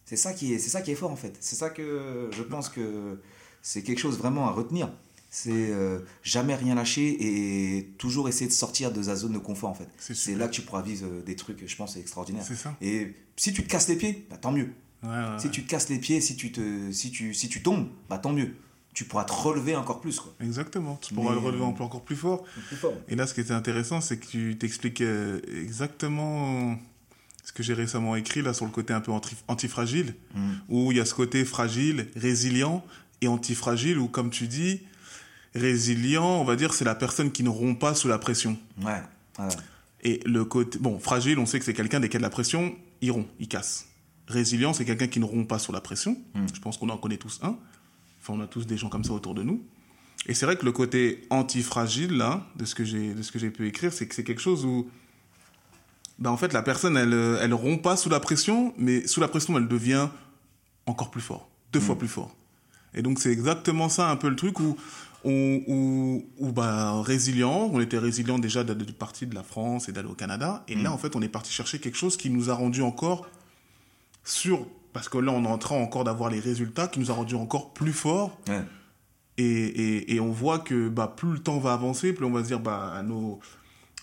C'est ça qui est, c'est ça qui est fort en fait. C'est ça que je pense que c'est quelque chose vraiment à retenir. C'est euh, jamais rien lâcher et toujours essayer de sortir de sa zone de confort en fait. C'est là que tu pourras vivre euh, des trucs, je pense, extraordinaires. C'est ça. Et si tu te casses les pieds, bah, tant mieux. Ouais, ouais, Si ouais. tu te casses les pieds, si tu, te, si tu, si tu tombes, bah tant mieux. Tu pourras te relever encore plus. Quoi. Exactement. Tu pourras Mais- le relever peu encore plus fort. Plus fort. Et là, ce qui était intéressant, c'est que tu t'expliques euh, exactement ce que j'ai récemment écrit là sur le côté un peu anti- antifragile, Mm. où il y a ce côté fragile, résilient et antifragile, où comme tu dis, résilient, on va dire, c'est la personne qui ne rompt pas sous la pression. Ouais. ouais. Et le côté, bon, fragile, on sait que c'est quelqu'un dès qu'il y a de la pression, il rompt, il casse. Résilient, c'est quelqu'un qui ne rompt pas sous la pression. Mm. Je pense qu'on en connaît tous un. Enfin, on a tous des gens comme ça autour de nous. Et c'est vrai que le côté antifragile, là, de ce que j'ai, de ce que j'ai pu écrire, c'est que c'est quelque chose où, ben, en fait, la personne, elle, euh, elle rompt pas sous la pression, mais sous la pression, elle devient encore plus fort, deux fois plus fort. Et donc, c'est exactement ça, un peu le truc où, où, où, où, bah, résilient, on était résilient déjà de partir de la France et d'aller au Canada. Et là, en fait, on est parti chercher quelque chose qui nous a rendu encore sur, parce que là, on est en train encore d'avoir les résultats, qui nous a rendu encore plus forts. Ouais. Et, et, et on voit que bah, plus le temps va avancer, plus on va se dire bah, nos,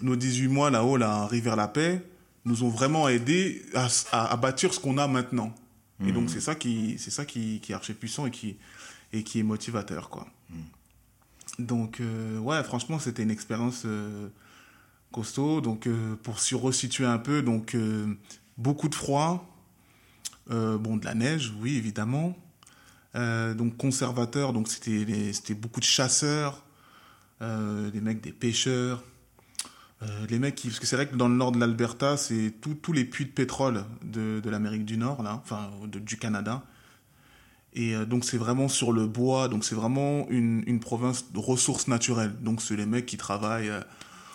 nos 18 mois là-haut, là, arriver vers la paix, nous ont vraiment aidé à, s- à, à bâtir ce qu'on a maintenant. Et donc c'est ça qui c'est ça qui, qui est archi puissant et qui et qui est motivateur quoi. Donc euh, ouais franchement c'était une expérience euh, costaud. Donc euh, pour se resituer un peu donc euh, beaucoup de froid, bon de la neige oui évidemment. Donc conservateur donc c'était les- c'était beaucoup de chasseurs, des mecs des pêcheurs. Euh, les mecs qui, parce que c'est vrai que dans le nord de l'Alberta, c'est tous les puits de pétrole de, de l'Amérique du Nord, là, enfin du Canada. Et euh, donc c'est vraiment sur le bois, donc c'est vraiment une, une province de ressources naturelles. Donc c'est les mecs qui travaillent, euh,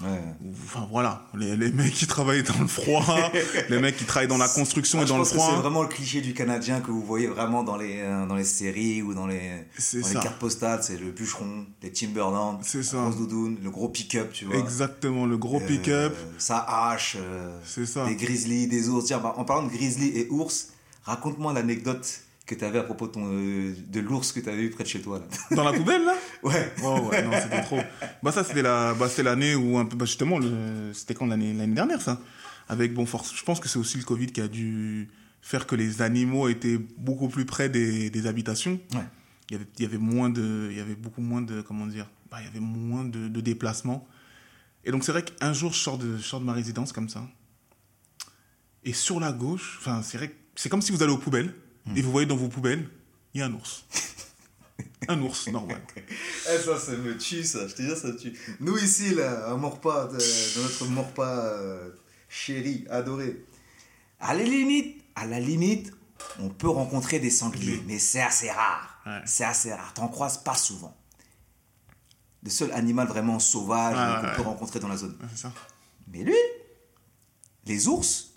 Ouais. enfin voilà, les, les mecs qui travaillent dans le froid, les mecs qui travaillent dans la construction Ah, et je dans le que c'est froid. vraiment le cliché du Canadien que vous voyez vraiment dans les, euh, dans les séries ou dans les, dans cartes postales. C'est le bûcheron, les Timberland, C'est ça. grosse doudoune, le gros pick-up, tu vois. Exactement, le gros Euh, pick-up, sa hache, euh, ça. des grizzlies, des ours. Tiens, bah, en parlant de grizzlies et ours, raconte-moi l'anecdote que tu avais à propos de, ton, euh, de l'ours que tu avais eu près de chez toi. Là. Dans la poubelle là? Ouais. Oh ouais, non, c'était trop. Bah ça, c'était la, bah c'était l'année où un peu, bah justement, le, c'était quand l'année, l'année dernière ça? Avec bon, force, je pense que c'est aussi le Covid qui a dû faire que les animaux étaient beaucoup plus près des, des habitations. Ouais. il y avait, il y avait moins de, il y avait beaucoup moins de, comment dire, bah, il y avait moins de, de déplacements. Et donc c'est vrai qu'un jour je sors de, je sors de ma résidence comme ça, et sur la gauche, enfin c'est vrai, que c'est comme si vous allez aux poubelles et vous voyez dans vos poubelles, il y a un ours. un ours normal. Eh, ça, ça me tue, ça. Je te dis, ça me tue. Nous, ici, là, à Morpa, dans notre Morpa euh, chéri, adoré, à la limite, à la limite, on peut rencontrer des sangliers, mais c'est assez rare. Ouais. C'est assez rare. T'en croises pas souvent. Le seul animal vraiment sauvage qu'on ouais, peut ouais. rencontrer dans la zone. Ça. Mais lui, les ours,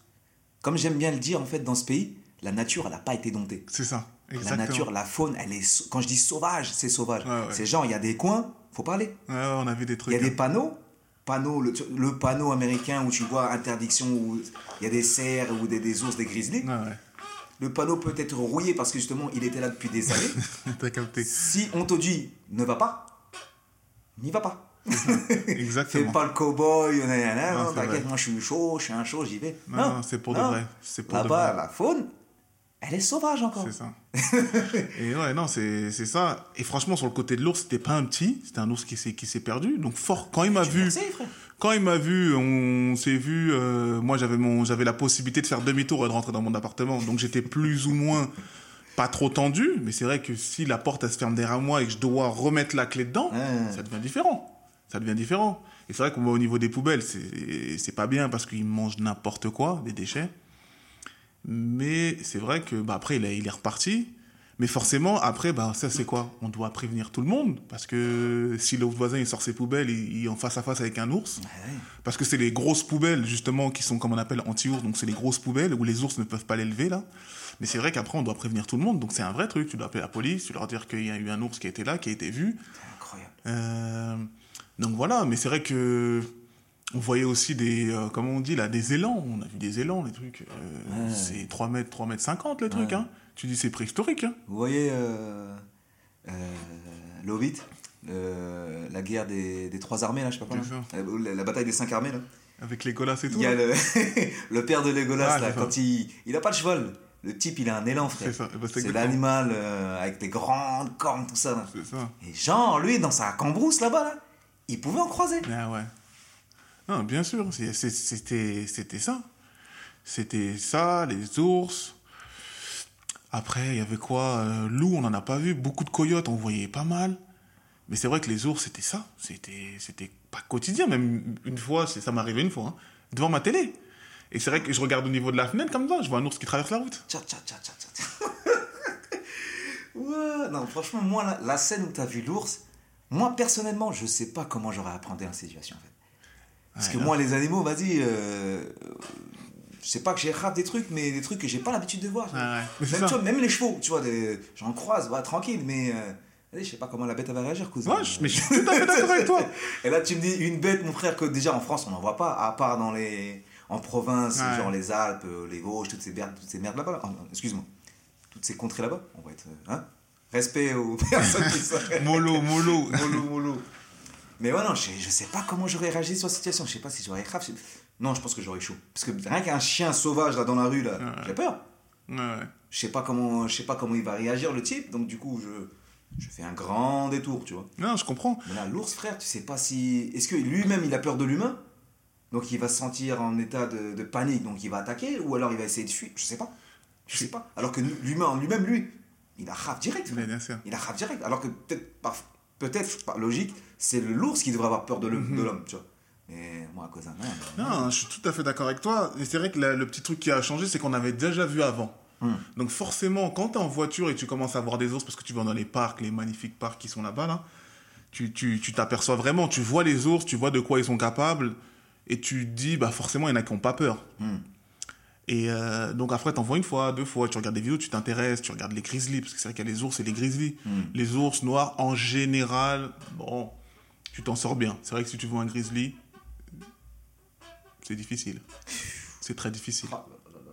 comme j'aime bien le dire en fait dans ce pays, la nature, elle n'a pas été domptée. C'est ça. La Exactement. nature, la faune, elle est. Quand je dis sauvage, c'est sauvage. Ouais, ouais. C'est genre, il y a des coins, faut parler. Ouais, on a vu des Il trucs. y a des hein. panneaux, panneaux le, le panneau américain où tu vois interdiction, où il y a des cerfs ou des, des ours, des grizzlies. Le panneau peut être rouillé parce que justement, il était là depuis des années. T'as capté. si on te dit ne va pas, n'y va pas. Fais Exactement. pas le cowboy, t'inquiète, moi je suis chaud, je suis un chaud, j'y vais. Non, non, c'est pour de vrai. C'est pour de Là-bas, la faune, elle est sauvage encore. C'est ça. et ouais, non, c'est ça. Et franchement, sur le côté de l'ours, c'était pas un petit, c'était un ours qui s'est perdu. Donc fort, quand il m'a vu, quand il m'a vu, on s'est vu. euh, moi, j'avais mon, j'avais la possibilité de faire demi-tour et de rentrer dans mon appartement. Donc j'étais plus ou moins pas trop tendu. Mais c'est vrai que si la porte elle se ferme derrière moi et que je dois remettre la clé dedans, Ouais. ça devient différent. Ça devient différent. Et c'est vrai qu'on voit au niveau des poubelles, c'est c'est pas bien parce qu'ils mangent n'importe quoi, des déchets. Mais c'est vrai que bah, après il, est- il est reparti. Mais forcément après bah ça c'est quoi? On doit prévenir tout le monde parce que si l'autre voisin il sort ses poubelles, il, il est en face à face avec un ours. Ouais. Parce que c'est les grosses poubelles justement qui sont comme on appelle anti-ours, donc c'est les grosses poubelles où les ours ne peuvent pas l'élever là. Mais c'est vrai qu'après on doit prévenir tout le monde, donc c'est un vrai truc. Tu dois appeler la police, tu leur dire qu'il y a eu un ours qui a été là, qui a été vu. C'est incroyable. Euh, donc voilà, mais c'est vrai que on voyait aussi des, euh, comment on dit là, des élans. On a vu des élans, les trucs. euh, Ouais. C'est 3 mètres, 3 mètres 50 le truc. Ouais. Hein. Tu dis c'est préhistorique. Hein. Vous voyez euh, euh, la guerre des, des trois armées, là, je sais pas quoi. La, la bataille des cinq armées, là. Avec les colas et tout. Il y a le, le père de Legolas, Ah, là, ça. quand il. Il a pas de cheval. Le type, il a un élan, frère. C'est ça. C'est C'est exactement- l'animal avec des grandes cornes, tout ça. là. C'est ça. Et genre, lui, dans sa cambrousse là-bas, là, il pouvait en croiser. Ah ouais. Non, bien sûr, c'était ça. C'était ça, les ours. Après, il y avait quoi euh, Loup, on n'en a pas vu. Beaucoup de coyotes, on voyait pas mal. Mais c'est vrai que les ours, c'était ça. C'était pas quotidien. Même une fois, ça m'est arrivé une fois, hein, devant ma télé. Et c'est vrai que je regarde au niveau de la fenêtre comme ça, je vois un ours qui traverse la route. Tcha, tcha, tcha, ouais, non, franchement, moi, la, scène où t'as vu l'ours, moi, personnellement, je sais pas comment j'aurais appréhendé la situation, en fait. Parce Ouais, que moi, les animaux, vas-y, euh, je sais pas que j'ai rap des trucs, mais des trucs que j'ai pas l'habitude de voir. Ouais. Même, tu vois, même les chevaux, tu vois, j'en croise, tranquille, mais euh, je sais pas comment la bête va réagir, cousin. Ouais, je- mais je suis tout à fait d'accord avec toi. Et là, tu me dis une bête, mon frère, que déjà en France, on n'en voit pas, à part dans les. En province, Ouais. genre les Alpes, euh, les Vosges, toutes ces merdes, toutes ces merdes là-bas. Là. Excuse-moi. Toutes ces contrées là-bas. On va être. euh, Hein Respect aux personnes qui sont. Mollo, mollo. mollo, mollo. Mais ouais, non, je, je sais pas comment j'aurais réagi sur la situation. Je sais pas si j'aurais grave. je- Non, je pense que j'aurais chaud. Parce que rien qu'un chien sauvage là dans la rue, là, Ouais. j'ai peur. Ouais, ouais. Je sais pas comment, je sais pas comment il va réagir le type. Donc du coup, je, je fais un grand détour, tu vois. Non, je comprends. Mais là, l'ours, frère, tu sais pas si. Est-ce que lui-même il a peur de l'humain? Donc il va se sentir en état de, de panique, donc il va attaquer Ou alors il va essayer de fuir Je sais pas. Je sais pas. Alors que l'humain en lui-même, lui, il a raf direct. Il a raf direct. Alors que peut-être par, peut-être par logique, c'est l'ours qui devrait avoir peur de l'homme, de l'homme, tu vois. Mais moi, à cause d'un. Non, je suis tout à fait d'accord avec toi. Et c'est vrai que la- le petit truc qui a changé, c'est qu'on avait déjà vu avant. Hmm. Donc forcément, quand tu es en voiture et tu commences à voir des ours, parce que tu vas dans les parcs, les magnifiques parcs qui sont là-bas, là, tu tu- tu t'aperçois vraiment, tu vois les ours, tu vois de quoi ils sont capables, et tu te dis, bah forcément, il y en a qui n'ont pas peur. Hmm. Et euh, donc après, t'en vois une fois, deux fois, tu regardes des vidéos, tu t'intéresses, tu regardes les grizzlies, parce que c'est vrai qu'il y a les ours et les grizzlies. Hmm. Les ours noirs, en général, bon, tu t'en sors bien. C'est vrai que si tu vois un grizzly, c'est difficile. C'est très difficile.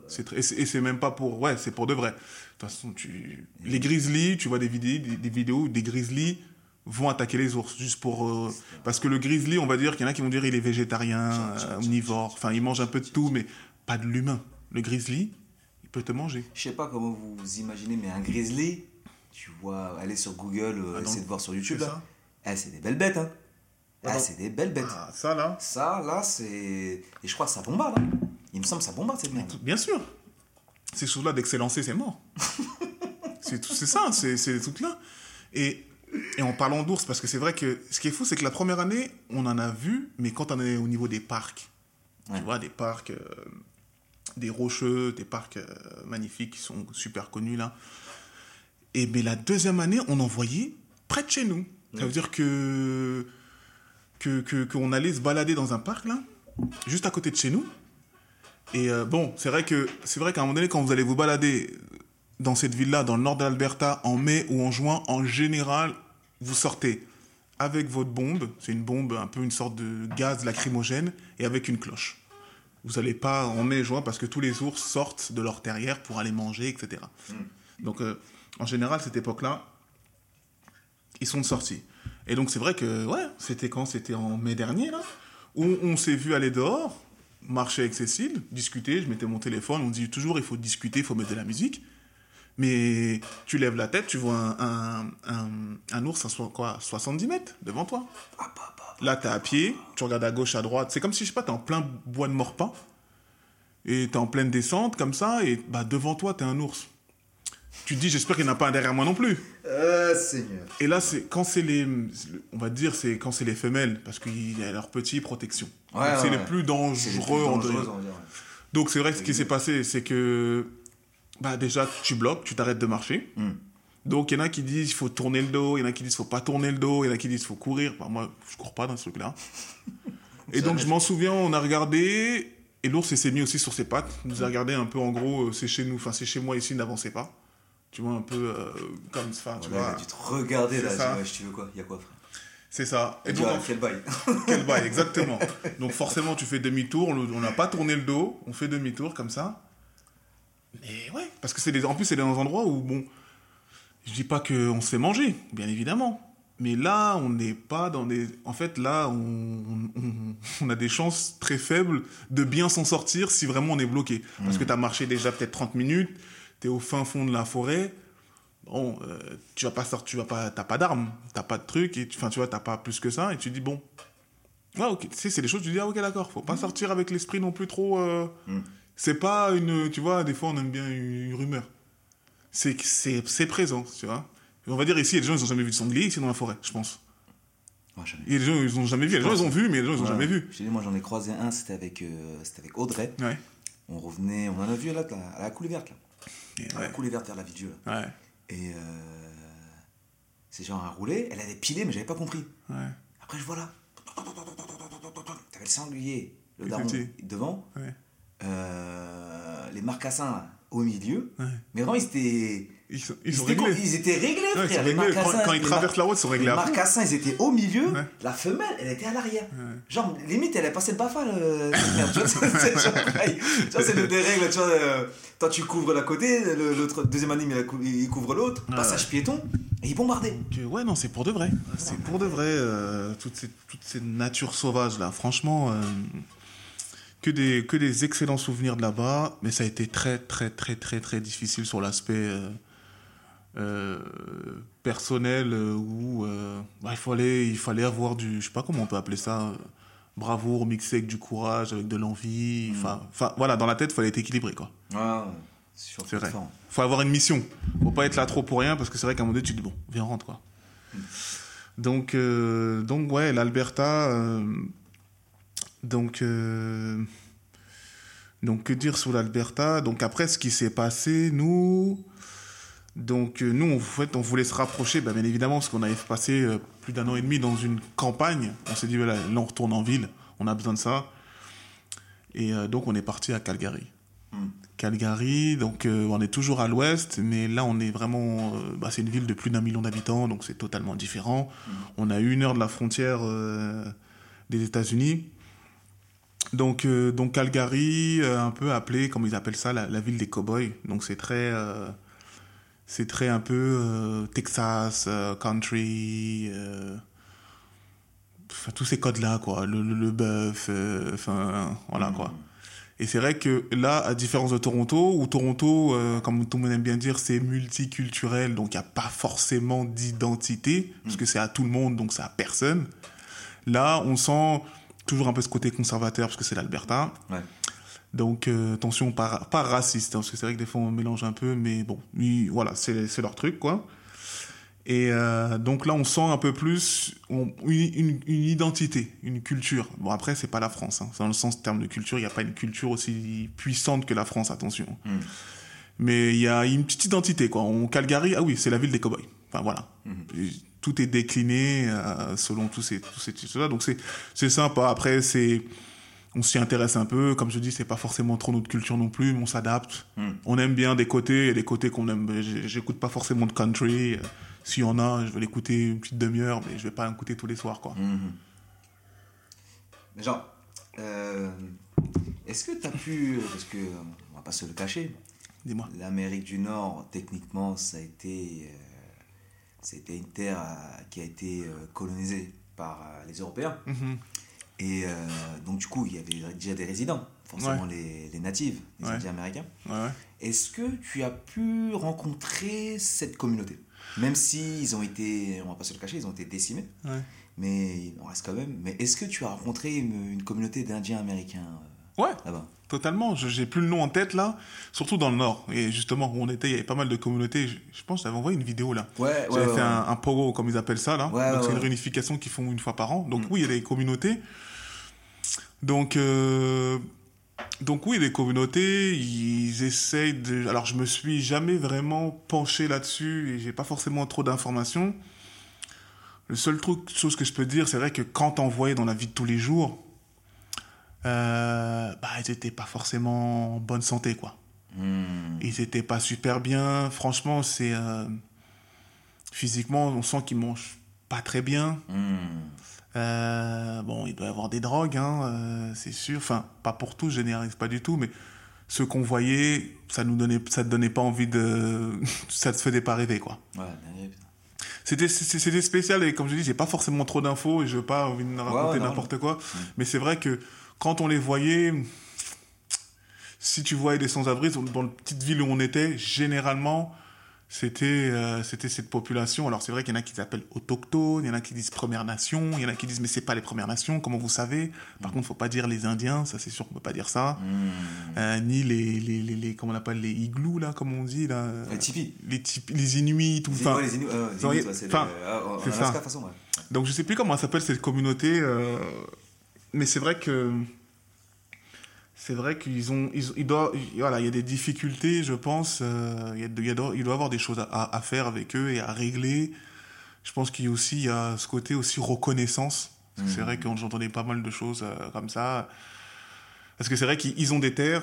C'est très- Et c'est- même pas pour... Ouais, c'est pour de vrai. De toute façon, tu... les grizzlies, tu vois des vidéos, des, des vidéos où des grizzlies vont attaquer les ours, juste pour... euh, Parce que le grizzly, on va dire qu'il y en a qui vont dire il est végétarien, euh, omnivore, enfin il mange un peu de tout, mais pas de l'humain. Le grizzly, il peut te manger. Je sais pas comment vous imaginez, mais un grizzly, tu vois, aller sur Google, euh, Ah, essayer de voir sur YouTube, là. Eh, c'est des belles bêtes, hein. Ah, Ah, non. c'est des belles bêtes. Ah, ça là Ça, là, c'est. Et je crois que ça bombarde, hein. Il me semble que ça bombarde cette merde. Bien sûr. Ces choses-là, dès que c'est lancé, c'est mort. c'est tout- c'est ça, c'est c'est des trucs là. Et, et en parlant d'ours, parce que c'est vrai que ce qui est fou, c'est que la première année, on en a vu, mais quand on est au niveau des parcs, Ouais. tu vois, des parcs, euh, des rocheux, des parcs euh, magnifiques qui sont super connus là. Et mais la deuxième année, on en voyait près de chez nous. Ça veut dire que que que- qu'on allait se balader dans un parc là, juste à côté de chez nous. Et euh, bon, c'est vrai que c'est vrai qu'à un moment donné, quand vous allez vous balader dans cette ville-là, dans le nord de l'Alberta, en mai ou en juin, en général, vous sortez avec votre bombe. C'est une bombe, un peu une sorte de gaz lacrymogène, et avec une cloche. Vous n'allez pas en mai juin parce que tous les ours sortent de leur terrière pour aller manger, etc. Donc, euh, en général, cette époque-là, ils sont sortis. Et donc, c'est vrai que, ouais, c'était quand? C'était en mai dernier, là, où on s'est vu aller dehors, marcher avec Cécile, discuter. Je mettais mon téléphone, on dit toujours il faut discuter, il faut mettre de la musique. Mais tu lèves la tête, tu vois un, un, un, un ours à so- quoi, 70 mètres devant toi. Là, t'es à pied, tu regardes à gauche, à droite. C'est comme si, je sais pas, t'es en plein bois de morpin. Et t'es en pleine descente, comme ça, et bah, devant toi, t'es un ours. Tu te dis, j'espère qu'il n'y en a pas un derrière moi non plus. Euh, Seigneur. Et là, c'est quand c'est les, on va dire, c'est quand c'est les femelles, parce qu'il y a leur petit protection. Ouais, c'est ouais, les ouais. plus dangereux. Les plus dire, ouais. Donc c'est vrai que ce qui s'est passé, c'est que bah déjà tu bloques, tu t'arrêtes de marcher. Hmm. Donc il y en a qui disent il faut tourner le dos, il y en a qui disent faut pas tourner le dos, il y en a qui disent faut courir. Bah, moi je cours pas dans ce truc-là. et donc je m'en souviens, on a regardé et l'ours il s'est mis aussi sur ses pattes. Il nous a regardé un peu en gros, euh, c'est chez nous, enfin c'est chez moi ici, n'avancez pas. Tu vois un peu euh, comme ça, tu Ouais, il vois. te là. ça. Ouais, je tu veux quoi Il y a quoi, frère? C'est ça. Et Et donc, quel bail Quel bail, exactement. Donc forcément, tu fais demi-tour. On n'a pas tourné le dos. On fait demi-tour comme ça. Mais ouais, parce que c'est des, en plus c'est dans des endroits où bon, je dis pas qu'on se fait manger, bien évidemment. Mais là, on n'est pas dans des. En fait, là, on, on, on a des chances très faibles de bien s'en sortir si vraiment on est bloqué. Parce que tu as marché déjà peut-être 30 minutes, tu es au fin fond de la forêt. Bon, euh, tu vas pas sortir, tu vas pas, t'as pas d'armes, t'as pas de trucs, et tu, enfin, tu vois, t'as pas plus que ça, et tu dis bon, Ouais, ok. Tu sais, c'est des choses, tu dis, ah, ok, d'accord. Faut pas sortir avec l'esprit non plus trop. euh, Mm. C'est pas une. Tu vois, des fois, on aime bien une, une rumeur. C'est que c'est c'est présent, tu vois. Et on va dire ici, des gens, ils ont jamais vu de sanglier ici dans la forêt, je pense. Moi, a des gens, ils ont jamais vu. Des gens, ils ont vu, mais des gens, ils ont Ouais. jamais vu. Je te dis, moi j'en ai croisé un, c'était avec, euh, avec Audrey. Ouais. On revenait, on en a vu là, à la coulée verte là. Et À la coulée verte vers la Vidieu là. Ouais. Et euh, c'est genre un roulé, elle avait pilé, mais j'avais pas compris. Ouais. Après je vois là, t'avais le sanglier, le Et daron devant, Ouais. Euh, les marcassins là, au milieu. Ouais. Mais vraiment, ils étaient. Ils Ils, ils étaient, réglés. ils étaient réglés, Ouais, frère. ils sont Les réglés. Quand, ils les traversent la route, ils sont Les réglés fond. marcassins, ils étaient au milieu. Ouais. La femelle, elle était à l'arrière. Genre, limite, elle a passé le bafa, le... merde, tu vois, c'est-. Tu vois, euh, toi, tu couvres la côté, le- l'autre, deuxième anime, il, couvre l'autre, passage piéton, et il bombardait. Donc, euh, ouais, non, c'est pour de vrai. C'est pour de vrai, euh, toute, cette, toute cette nature sauvage là. Franchement, euh, que, des, que des excellents souvenirs de là-bas, mais ça a été très, très, très, très, très difficile sur l'aspect euh, euh, personnel euh, où euh, bah, il, fallait, il fallait avoir du, je sais pas comment on peut appeler ça, bravoure mixé avec du courage, avec de l'envie. Enfin, enfin, voilà, dans la tête, il fallait être équilibré quoi. Sur C'est vrai. Faut avoir une mission. Faut pas être là trop pour rien parce que c'est vrai qu'à un moment donné, tu te dis bon, viens, rentre quoi. Donc, euh, donc ouais, l'Alberta. Euh, donc, euh, donc, que dire sur l'Alberta? Donc, après, ce qui s'est passé, nous. Donc, euh, nous, en fait, on voulait se rapprocher, bah, bien évidemment, parce qu'on avait passé euh, plus d'un an et demi dans une campagne. On s'est dit, voilà, là, on retourne en ville, on a besoin de ça. Et euh, donc, on est parti à Calgary. Calgary, donc on est toujours à l'ouest, mais là on est vraiment, bah, c'est une ville de plus d'un million d'habitants, donc c'est totalement différent. On a une heure de la frontière des États-Unis. Donc, euh, donc Calgary, euh, un peu appelé, comme ils appellent ça, la, la ville des cowboys. Donc c'est très, euh, c'est très un peu Texas, country, enfin tous ces codes-là, quoi. Le, le, le bœuf, enfin voilà quoi. Et c'est vrai que là, à différence de Toronto, où Toronto, comme tout le monde aime bien dire, c'est multiculturel, donc il n'y a pas forcément d'identité, parce que c'est à tout le monde, donc c'est à personne. Là, on sent toujours un peu ce côté conservateur, parce que c'est l'Alberta. Ouais. Donc, euh, attention, pas, pas raciste, hein, parce que c'est vrai que des fois on mélange un peu, mais bon, voilà, c'est leur truc, quoi. Et euh, donc là, on sent un peu plus on- une, une- une identité, une culture. Bon, après, c'est pas la France. Hein. Dans le sens terme de culture, il n'y a pas une culture aussi puissante que la France, attention. Mm. Mais il y a une petite identité, quoi. On, Calgary, ah oui, c'est la ville des cowboys. Enfin, voilà. Et Tout est décliné euh, selon tous ces, tous ces titres-là. Donc, c'est c'est sympa. Après, c'est on s'y intéresse un peu. Comme je dis, c'est pas forcément trop notre culture non plus, mais on s'adapte. Mm. On aime bien des côtés, il y a des côtés qu'on aime. J'écoute pas forcément de country. Euh, S'il y en a, je vais l'écouter une petite demi-heure, mais je vais pas l'écouter tous les soirs, quoi. Mais genre, euh, est-ce que tu as pu, parce que on va pas se le cacher, Dis-moi. l'Amérique du Nord, techniquement, ça a été, euh, c'était une terre euh, qui a été euh, colonisée par euh, les Européens. Mhm. Et donc, du coup, il y avait déjà des résidents, forcément les, les natifs, les Ouais. Indiens américains. Ouais. Est-ce que tu as pu rencontrer cette communauté? Même si ils ont été, on va pas se le cacher, ils ont été décimés, mais il en reste quand même. Mais est-ce que tu as rencontré une, une communauté d'Indiens américains Ouais, là-bas? Totalement. Je J'ai plus le nom en tête là, surtout dans le Nord. Et justement, où on était, il y avait pas mal de communautés. Je, je pense que j'avais envoyé une vidéo là. Ouais, J'avais fait Un, un pogo, comme ils appellent ça là. Ouais, Donc c'est une réunification qu'ils font une fois par an. Donc Mm. oui, il y a des communautés. Donc, euh, donc oui, les communautés, ils essayent de. Alors je me suis jamais vraiment penché là-dessus et j'ai pas forcément trop d'informations. Le seul truc, chose que je peux dire, c'est vrai que quand on voyait dans la vie de tous les jours, euh, bah ils étaient pas forcément en bonne santé quoi. Hmm. Ils étaient pas super bien. Franchement, c'est euh, physiquement, on sent qu'ils mangent pas très bien. Hmm. Euh, bon, il doit y avoir des drogues, hein, c'est sûr. Enfin, pas pour tous, je généralise pas du tout, mais ceux qu'on voyait, ça nous donnait, ça te donnait pas envie de, ça te faisait pas rêver, quoi. Ouais. C'était, spécial et comme je dis, j'ai pas forcément trop d'infos et je veux pas envie de raconter ouais, n'importe quoi. Mais c'est vrai que quand on les voyait, si tu voyais des sans-abri dans la petite ville où on était, généralement, c'était euh, c'était cette population. Alors c'est vrai qu'il y en a qui s'appellent autochtones, il y en a qui disent Premières Nations, il y en a qui disent mais c'est pas les Premières Nations, comment vous savez? Par contre, faut pas dire les Indiens, ça c'est sûr qu'on peut pas dire ça. Hmm. Euh, ni les, les, les, les- comment on appelle les igloos là, comme on dit là. Les tipis. Les, tipis- les Inuits, tout ça. les Inuits, euh, c'est ça. Donc je sais plus comment s'appelle cette communauté, euh, mais c'est vrai que c'est vrai qu'ils ont, ils, ils doivent, voilà, il y a des difficultés, je pense. euh, il, y a, il, a- il doit y avoir des choses à, à faire avec eux et à régler. Je pense qu'il y a aussi il y a ce côté aussi reconnaissance. C'est Mhm. vrai que j'entendais pas mal de choses euh, comme ça. Parce que c'est vrai qu'ils ils ont des terres,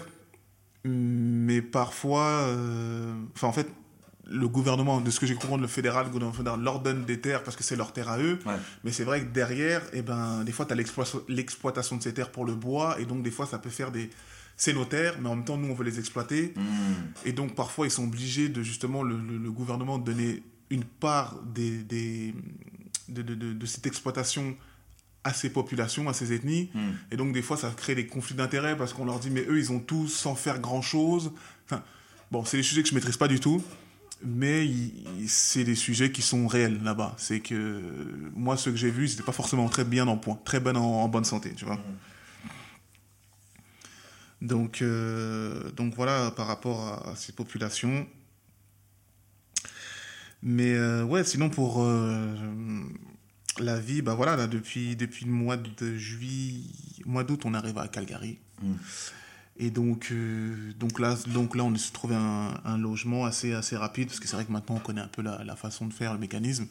mais parfois, euh, enfin en fait, le gouvernement, de ce que j'ai compris, le fédéral, le gouvernement fédéral leur donne des terres parce que c'est leur terre à eux. Ouais. Mais c'est vrai que derrière, eh ben, des fois, tu as l'exploitation de ces terres pour le bois, et donc des fois, ça peut faire des... C'est nos terres, mais en même temps, nous, on veut les exploiter. Hmm. Et donc, parfois, ils sont obligés de, justement, le, le- le gouvernement de donner une part des, des, de, de, de- de cette exploitation à ces populations, à ces ethnies. Hmm. Et donc, des fois, ça crée des conflits d'intérêts parce qu'on leur dit, mais eux, ils ont tout sans faire grand-chose. Enfin, bon, c'est des sujets que je maîtrise pas du tout. Mais c'est des sujets qui sont réels là-bas. C'est que moi, ce que j'ai vu, c'était pas forcément très bien en point, très bien en, bonne santé, tu vois. Donc, euh, donc voilà, par rapport à, à ces populations. Mais euh, ouais, sinon pour euh, la vie, bah voilà, là, depuis, depuis le mois de juillet, mois d'août, on arrive à Calgary. Mm. Et donc, euh, donc, là, donc là, on s'est trouvé un, un logement assez, assez rapide, parce que c'est vrai que maintenant, on connaît un peu la, la façon de faire, le mécanisme.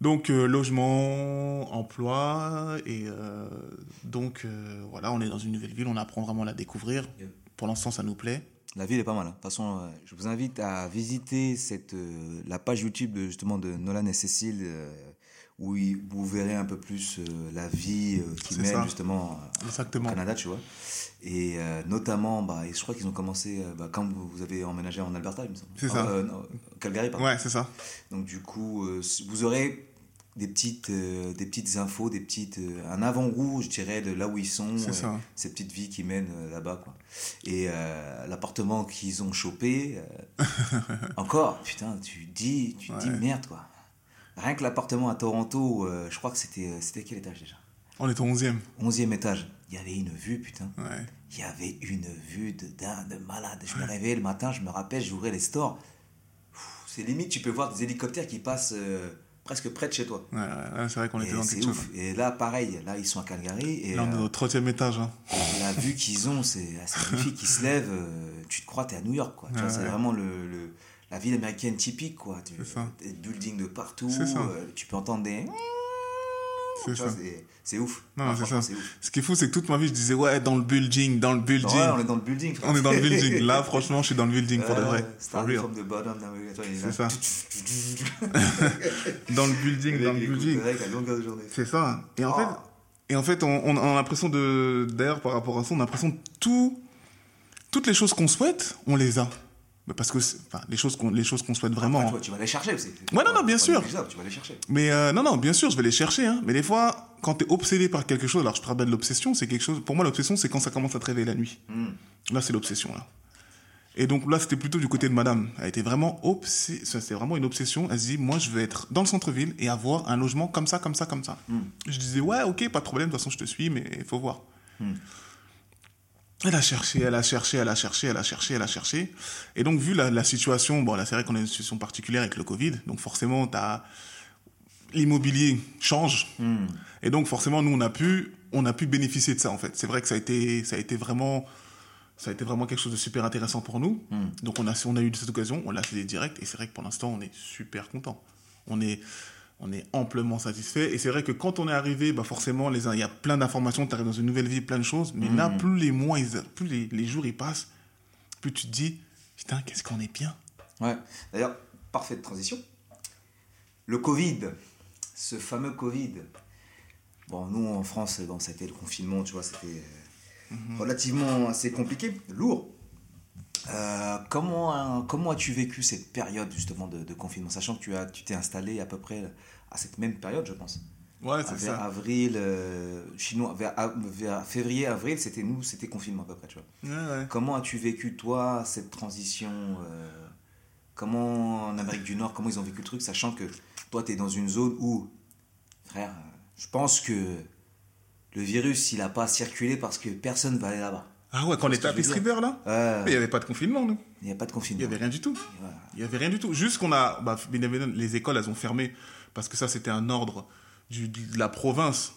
Donc, euh, logement, emploi, et euh, donc, voilà, on est dans une nouvelle ville, on apprend vraiment à la découvrir. Pour l'instant, ça nous plaît. La ville est pas mal. hein. De toute façon, je vous invite à visiter cette, la page YouTube de, justement de Nolan et Cécile, où vous verrez un peu plus la vie mènent ça. justement au Canada, tu vois. Et euh, notamment, bah, et je crois qu'ils ont commencé euh, bah, quand vous, vous avez emménagé en Alberta, il me semble. C'est ça. Euh, non, Calgary, pardon. Ouais, c'est ça. Donc du coup, euh, vous aurez des petites, des petites infos, des petites, un avant-goût, je dirais, de là où ils sont, ça. ces petites vies qu'ils mènent là-bas. Quoi. Et l'appartement qu'ils ont chopé, encore, putain, tu dis, tu dis merde, quoi. Rien que l'appartement à Toronto, je crois que c'était c'était quel étage déjà? On est au 11e. 11e étage. Il y avait une vue, putain. Ouais. Il y avait une vue de dingue, de malade. Je me réveillais le matin, je me rappelle, j'ouvrais les stores. C'est limite, tu peux voir des hélicoptères qui passent euh, presque près de chez toi. Ouais, ouais, ouais, c'est vrai qu'on était dans quelque chose. ouf. Et là, pareil, là, ils sont à Calgary. Et Là, on est euh, au 30e étage. Hein. la vue qu'ils ont, c'est magnifique. Ils se lèvent, euh, tu te crois, t'es à New York. Quoi. C'est vraiment le, le- la ville américaine typique. Quoi. Tu, ça. Des buildings de partout. Euh, tu peux entendre des. C'est ouf. Non, Ah, c'est ça. ouf. Ce qui est fou, c'est que toute ma vie, je disais, ouais, dans le building, dans le building. Ouais, on est dans le building. frère. On est dans le building. Là, franchement, je suis dans le building pour de vrai. C'est ça. Dans le building, dans le building. de. C'est ça. Et en Oh. fait, et en fait on, on a l'impression de. D'ailleurs, par rapport à ça, on a l'impression que tout, toutes les choses qu'on souhaite, on les a. Parce que enfin, les choses qu'on les choses qu'on souhaite vraiment. Après, hein. toi, tu vas les chercher aussi. Ouais, non, non, bien sûr. négligeable, Tu vas les chercher. Mais euh, non, non, bien sûr, je vais les chercher. Hein. Mais des fois, quand tu es obsédé par quelque chose, alors je parle bien de l'obsession, c'est quelque chose. Pour moi, l'obsession, c'est quand ça commence à te réveiller la nuit. Hmm. Là, c'est l'obsession. Là. Et donc là, c'était plutôt du côté de madame. Elle était vraiment obsé... ça, C'était vraiment une obsession. Elle se dit, moi, je veux être dans le centre-ville et avoir un logement comme ça, comme ça, comme ça. Hmm. Je disais, ouais, ok, pas de problème, de toute façon, je te suis, mais il faut voir. Hmm. Elle a cherché, elle a cherché, elle a cherché, elle a cherché, elle a cherché. Et donc, vu la, la situation, bon, là, c'est vrai qu'on a une situation particulière avec le Covid, donc forcément, t'as... l'immobilier change. Hmm. Et donc, forcément, nous, on a pu, on a pu bénéficier de ça, en fait. C'est vrai que ça a été, ça a été vraiment, ça a été vraiment quelque chose de super intéressant pour nous. Hmm. Donc, on a, on a eu cette occasion, on l'a fait direct, et c'est vrai que pour l'instant, on est super content. On est, on est amplement satisfait. Et c'est vrai que quand on est arrivé, bah forcément, les, il y a plein d'informations, tu arrives dans une nouvelle vie, plein de choses. Mais là, Mhm. plus les mois, ils- plus les, les jours, ils passent, plus tu te dis, putain, qu'est-ce qu'on est bien. Ouais. D'ailleurs, parfaite transition. Le Covid, ce fameux Covid. Bon, nous en France, bon, c'était le confinement, tu vois, c'était euh, Mhm. relativement assez compliqué, lourd. Euh, comment comment as-tu vécu cette période justement de, de confinement, sachant que tu as tu t'es installé à peu près à cette même période, je pense. Ouais, vers c'est ça. avril, euh, chinois, vers, vers février, avril, c'était nous, c'était confinement à peu près, tu vois. Ouais, ouais. Comment as-tu vécu, toi, cette transition euh, Comment, en Amérique du Nord, comment ils ont vécu le truc, sachant que toi, tu es dans une zone où, frère, euh, je pense que le virus, il n'a pas circulé parce que personne va aller là-bas. Ah ouais, quand on était à je Peace. River, là, il n'y avait pas de confinement, nous. il n'y a pas de Il confinement. n'y avait rien du tout. Il n'y avait rien du tout. Juste qu'on a. Bah, les écoles, elles ont fermé parce que ça, c'était un ordre du, de la province.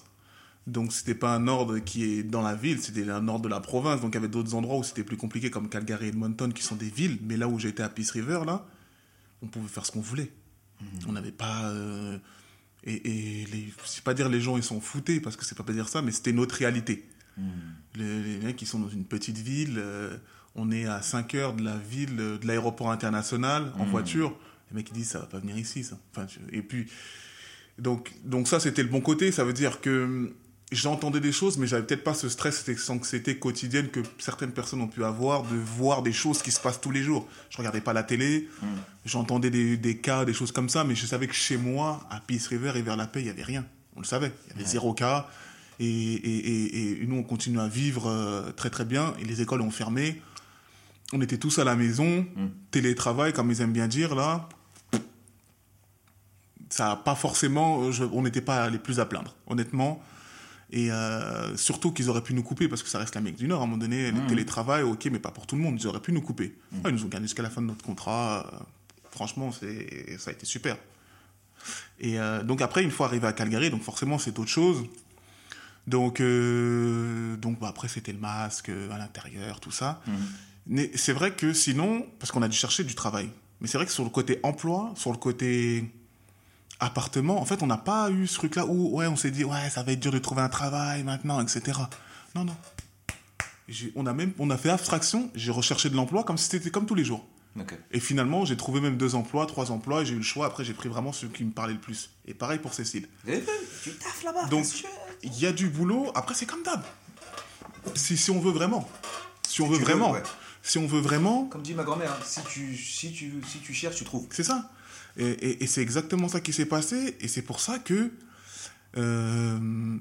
Donc, c'était pas un ordre qui est dans la ville, c'était un ordre de la province. Donc, il y avait d'autres endroits où c'était plus compliqué, comme Calgary et Edmonton, qui sont des villes. Mais là où j'étais à Peace River, là, on pouvait faire ce qu'on voulait. On n'avait pas. euh, et et les, c'est pas dire les gens ils s'en foutaient parce que c'est pas pas dire ça, mais c'était notre réalité. Hmm. Les, les mecs, ils sont dans une petite ville. euh, on est à 5 heures de la ville, euh, de l'aéroport international, en Mhm. voiture. Les mecs, ils disent, ça va pas venir ici, ça. Enfin, et puis, donc, donc ça, c'était le bon côté. Ça veut dire que hum, j'entendais des choses, mais j'avais peut-être pas ce stress, cette anxiété quotidienne que certaines personnes ont pu avoir de voir des choses qui se passent tous les jours. Je regardais pas la télé, Hmm. j'entendais des, des cas, des choses comme ça, mais je savais que chez moi, à Peace River et vers la paix, il y avait rien. On le savait. Il y avait Ouais. zéro cas. Et, et, et, et nous, on continue à vivre euh, très très bien. Et les écoles ont fermé. On était tous à la maison, Mm. télétravail, comme ils aiment bien dire, là. Ça a pas forcément. euh, je- on n'était pas les plus à plaindre, honnêtement. Et euh, surtout qu'ils auraient pu nous couper, parce que ça reste l'Amérique du Nord. À un moment donné, le Mm. télétravail, ok, mais pas pour tout le monde. Ils auraient pu nous couper. Ouais, ils nous ont gardé jusqu'à la fin de notre contrat. franchement, c'est, ça a été super. Et euh, donc après, une fois arrivé à Calgary, donc forcément, c'est autre chose. Donc, euh, donc bah, après, c'était le masque euh, à l'intérieur, tout ça. Mhm. Mais c'est vrai que sinon, parce qu'on a dû chercher du travail. Mais c'est vrai que sur le côté emploi, sur le côté appartement, en fait, on n'a pas eu ce truc-là où, ouais, on s'est dit, ouais, ça va être dur de trouver un travail maintenant, etc. Non, non. On a même, on a fait abstraction. J'ai recherché de l'emploi comme si c'était comme tous les jours. Et finalement, j'ai trouvé même deux emplois, trois emplois. et J'ai eu le choix. Après, j'ai pris vraiment ceux qui me parlaient le plus. Et pareil pour Cécile. Tu taffes là-bas, Donc. Il y a du boulot. Après, c'est comme d'hab. Si, si on veut vraiment. Si on veut veux, vraiment. ouais. Si on veut vraiment, Comme dit ma grand-mère, hein, si, tu, si, tu, si tu cherches, tu trouves. c'est ça. Et, et- et c'est exactement ça qui s'est passé. Et c'est pour ça que euh,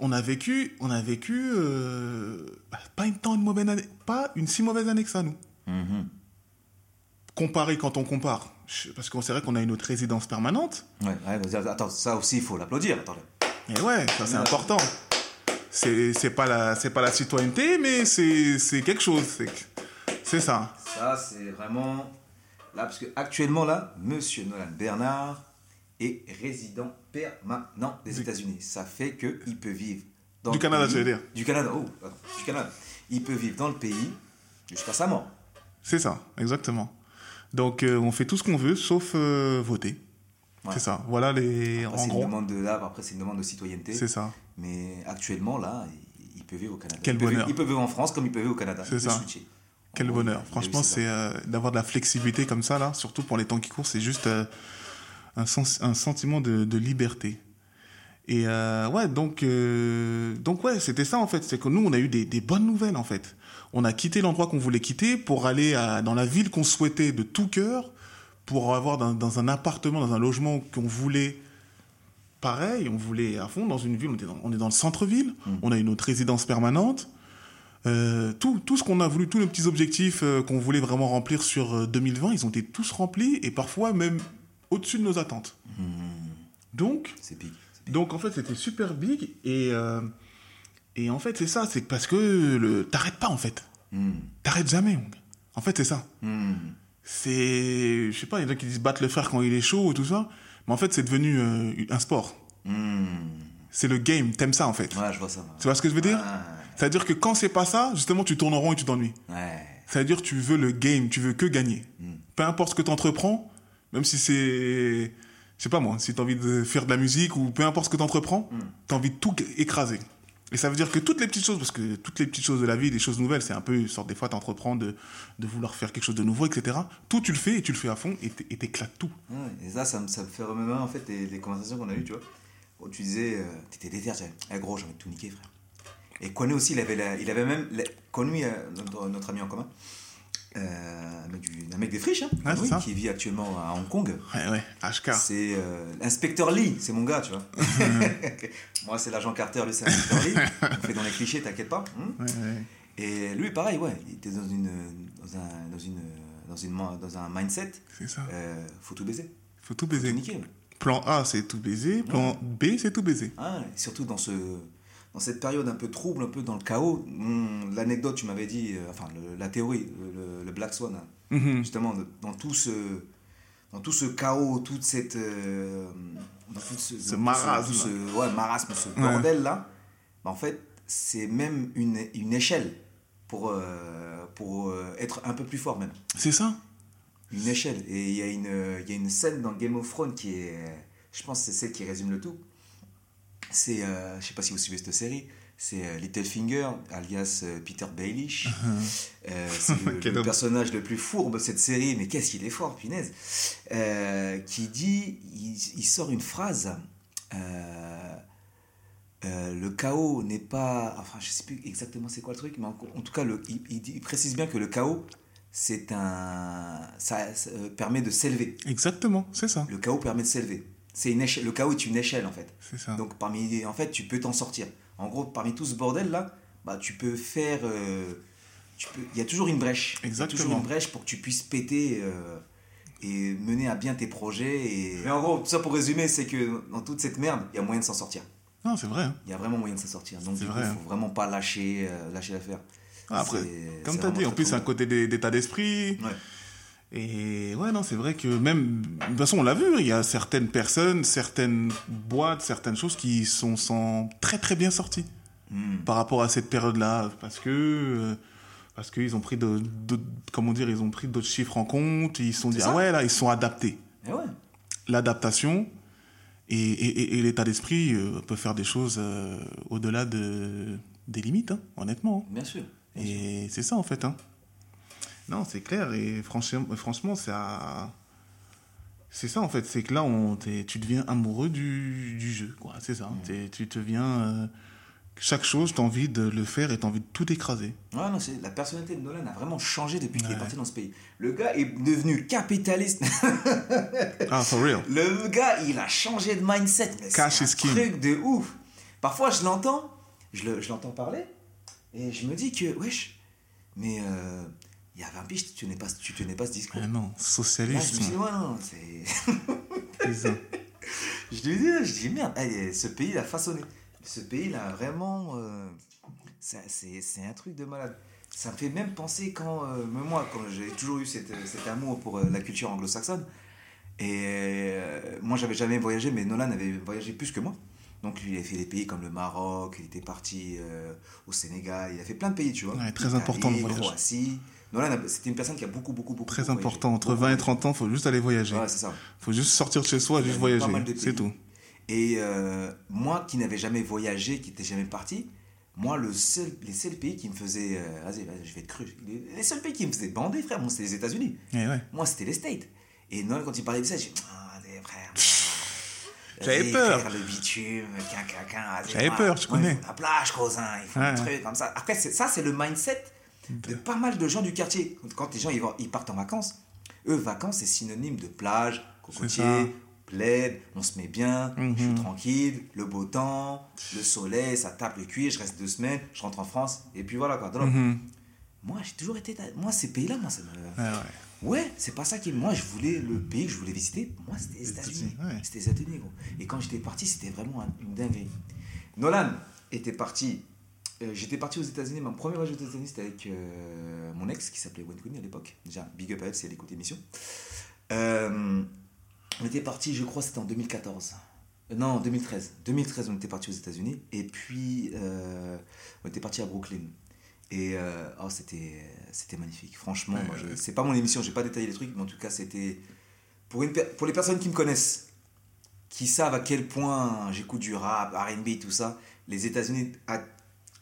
on a vécu, on a vécu euh, bah, pas une tant une mauvaise année, pas une si mauvaise année que ça nous. Mhm. Comparé quand on compare, parce qu'on c'est vrai qu'on a une autre résidence permanente. Ouais, ouais, attends, ça aussi, il faut l'applaudir. Et ouais, ça c'est important. C'est c'est pas la c'est pas la citoyenneté, mais c'est c'est quelque chose. C'est c'est ça. Ça, c'est vraiment. Là, parce que actuellement, là, monsieur Nolan Bernard est résident permanent des États-Unis. Ça fait qu'il peut vivre dans Du le Canada, pays- tu veux dire? Du Canada, oh, du Canada. Il peut vivre dans le pays jusqu'à sa mort. C'est ça, exactement. Donc euh, on fait tout ce qu'on veut, sauf euh, voter. C'est ça. Voilà les Après, en c'est une gros. demande de là, après, c'est une demande de citoyenneté. C'est ça. Mais actuellement, là, il, il peut vivre au Canada. Quel bonheur. il peut vivre en France comme il peut vivre au Canada. C'est ça. switcher. Quel gros, bonheur. Franchement, c'est euh, d'avoir de la flexibilité comme ça là, surtout pour les temps qui courent, c'est juste euh, un, sens- un sentiment de, de liberté. Et euh, ouais, donc donc ouais, c'était ça en fait. C'est que nous, on a eu des, des bonnes nouvelles en fait. On a quitté l'endroit qu'on voulait quitter pour aller à- dans la ville qu'on souhaitait de tout cœur, pour avoir dans, dans un appartement, dans un logement qu'on voulait. Pareil, on voulait à fond dans une ville. On est dans, on est dans le centre-ville. On a une autre résidence permanente. Euh, tout, tout ce qu'on a voulu, tous les petits objectifs euh, qu'on voulait vraiment remplir sur euh, 2020, ils ont été tous remplis et parfois même au-dessus de nos attentes. Donc, C'est big. donc en fait, c'était super big et, euh, et en fait, c'est ça, c'est parce que le, t'arrêtes pas en fait. Hmm. T'arrêtes jamais. En fait, c'est ça. Hmm. C'est, je sais pas, il y en a qui disent battre le fer quand il est chaud et tout ça, mais en fait, c'est devenu euh, un sport. Hmm. C'est le game, t'aimes ça en fait. Ouais, je vois ça. Tu vois ce que je veux dire? C'est-à-dire que quand c'est pas ça, justement, tu tournes en rond et tu t'ennuies. Ouais. C'est-à-dire tu veux le game, tu veux que gagner. Peu importe ce que tu entreprends, même si c'est, je sais pas moi, si tu as envie de faire de la musique ou peu importe ce que tu entreprends, tu as envie de tout écraser. Et ça veut dire que toutes les petites choses, parce que toutes les petites choses de la vie, des choses nouvelles, c'est un peu une sorte, des fois, tu entreprends de, de vouloir faire quelque chose de nouveau, etc. Tout, tu le fais et tu le fais à fond et t'é- et t'éclates tout. Ouais, et ça, ça me, ça me fait remémorer en fait les, conversations qu'on a eues, tu vois. Où tu disais, euh, t'étais déter, tu disais, eh, gros, j'ai envie de tout niquer, frère. Et Kone aussi, il avait, il avait même. la- Kone, euh, notre, notre ami en commun, euh, un, mec du- un mec des friches, hein, qui vit actuellement à Hong Kong. Ouais, ouais, HK. C'est euh, l'inspecteur Lee, c'est mon gars, tu vois. Moi, c'est l'agent Carter, lui, c'est l'inspecteur Lee. On fait dans les clichés, t'inquiète pas. hein. Ouais, ouais. Et lui, pareil, ouais, il était dans une, dans un, dans une, dans une, dans un mindset. C'est ça. Euh, faut tout baiser, Faut tout faut tout baiser. niquer. ouais. Plan A, c'est tout baiser. Plan B, c'est tout baiser. Ah, surtout dans, ce, dans cette période un peu trouble, un peu dans le chaos. L'anecdote, tu m'avais dit, euh, enfin le- la théorie, le, Black Swan, hein, Mhm. justement, de- dans tout ce, dans tout ce chaos, toute cette, euh, dans tout ce, Ce dans tout marasme. tout ce- ouais, marasme, ce bordel là, bah, en fait, c'est même une, une échelle pour, euh, pour être un peu plus fort même. C'est ça. Une échelle. Et il y, a une, il y a une scène dans Game of Thrones qui est. Je pense c'est celle qui résume le tout. C'est. euh, je sais pas si vous suivez cette série. C'est euh, Littlefinger, alias euh, Peter Baelish. Euh, c'est le, personnage le plus fourbe de cette série, mais qu'est-ce qu'il est fort, punaise. Euh, qui dit. Il, il sort une phrase. euh, euh, le chaos n'est pas. Enfin, je sais plus exactement c'est quoi le truc, mais en, en tout cas, le, il, il dit- il précise bien que le chaos, c'est un. Ça, ça, euh, permet de s'élever. Exactement, c'est ça. Le chaos permet de s'élever. C'est une échelle. Le chaos est une échelle, en fait. C'est ça. Donc, parmi, en fait, tu peux t'en sortir. En gros, parmi tout ce bordel-là, bah, tu peux faire. euh, tu peux- Il y a toujours une brèche. Il y a Exactement. toujours une brèche pour que tu puisses péter euh, et mener à bien tes projets. Et... Mais en gros, tout ça pour résumer, c'est que dans toute cette merde, il y a moyen de s'en sortir. Non, c'est vrai. hein. Il y a vraiment moyen de s'en sortir. Donc, coup, vrai, il hein. faut vraiment pas lâcher, euh, lâcher l'affaire. Ah, Après, comme tu as dit, en plus, c'est un bon. côté d'é- d'état d'esprit. Ouais. Et ouais, non, c'est vrai que même. De toute façon, on l'a vu, il y a certaines personnes, certaines boîtes, certaines choses qui sont sans très très bien sorties Hmm. par rapport à cette période-là. Parce que. euh, Parce qu'ils ont pris de, de- comment dire, ils ont pris d'autres chiffres en compte, ils se sont dit, ah ouais, là, ils sont adaptés. Ouais. L'adaptation et, et- et- et l'état d'esprit euh, peut faire des choses euh, au-delà de, des limites, hein, honnêtement. Bien sûr. Et c'est ça en fait. Hein. Non, c'est clair. Et franchement, franchement ça. C'est ça en fait. C'est que là, on, tu deviens amoureux du, du jeu. quoi. C'est ça. Tu te viens. euh, chaque chose, t'as envie de le faire et t'as envie de tout écraser. Ouais, non, c'est- la personnalité de Nolan a vraiment changé depuis qu'il est parti dans ce pays. Le gars est devenu capitaliste. Ah, for real. Le gars, il a changé de mindset. mais Cash c'est is un king. truc de ouf. Parfois, je l'entends, je le- je l'entends parler, et je me dis que, wesh, mais euh, il y a 20 piges, tu tenais pas, tu tenais pas ce discours. Ah non, Là, je me socialiste. ouais, non, c'est. Je lui dis, je dis merde, eh, ce pays l'a façonné. Ce pays l'a vraiment. euh, c'est- un truc de malade. Ça me fait même penser quand. euh, même moi, quand j'ai toujours eu cette, cet amour pour euh, la culture anglo-saxonne. Et euh, moi, j'avais jamais voyagé, mais Nolan avait voyagé plus que moi. Donc, lui, il a fait des pays comme le Maroc, il était parti euh, au Sénégal, il a fait plein de pays, tu vois. Ouais, très important, le voyage. Croatie. Nolan, c'était une personne qui a beaucoup, beaucoup, beaucoup. Très important. Entre Beaucoup 20 et 30 ans, faut juste aller voyager. Ouais, c'est ça. Faut juste sortir de chez soi, Il juste voyager. C'est tout. Et euh, moi qui n'avais jamais voyagé, qui n'étais jamais parti, moi, le seul, les seuls pays qui me faisaient. euh, vas-y, vas-y, je vais être cru. Les, les seuls pays qui me faisaient bander, frère, moi, c'était les États-Unis. Eh ouais. Moi, c'était les States. Et Noël, quand il parlait de ça, j'ai dit, ah, allez, frère. J'avais peur. le bitume, J'avais peur, je il connais. La plage, cousin, il faut Ouais. un truc comme ça. Après, ça, c'est le mindset de pas mal de gens du quartier. Quand les gens ils, vont- ils partent en vacances, eux, vacances, c'est synonyme de plage, cocotier, plaid, on se met bien, je suis Mhm. tranquille, le beau temps, le soleil, ça tape le cuir, je reste deux semaines, je rentre en France, et puis voilà quoi. Donc, Mhm. Moi, j'ai toujours été. Moi, ces pays-là, moi, ça me. Ouais, ouais. Ouais, c'est pas ça qui. Moi, je voulais. Le pays que je voulais visiter, moi, c'était les États-Unis. Ouais. C'était les États-Unis, gros. Et quand j'étais parti, c'était vraiment un- une dinguerie. Nolan était parti. Euh, j'étais parti aux États-Unis. Mon premier voyage aux États-Unis, c'était avec euh, mon ex qui s'appelait Wayne Cooney à l'époque. Déjà, big up à elle si elle écoute l'émission. Euh, on était parti, je crois, c'était en 2014. Euh, Non, en 2013. 2013, on était parti aux États-Unis. Et puis, on était parti à Brooklyn. Et oh, c'était, c'était magnifique. Franchement, Ouais, moi, je- ouais. c'est pas mon émission, j'ai pas détaillé les trucs, mais en tout cas, c'était. Pour, une, per- pour les personnes qui me connaissent, qui savent à quel point j'écoute du rap, RB, tout ça, les États-Unis, à-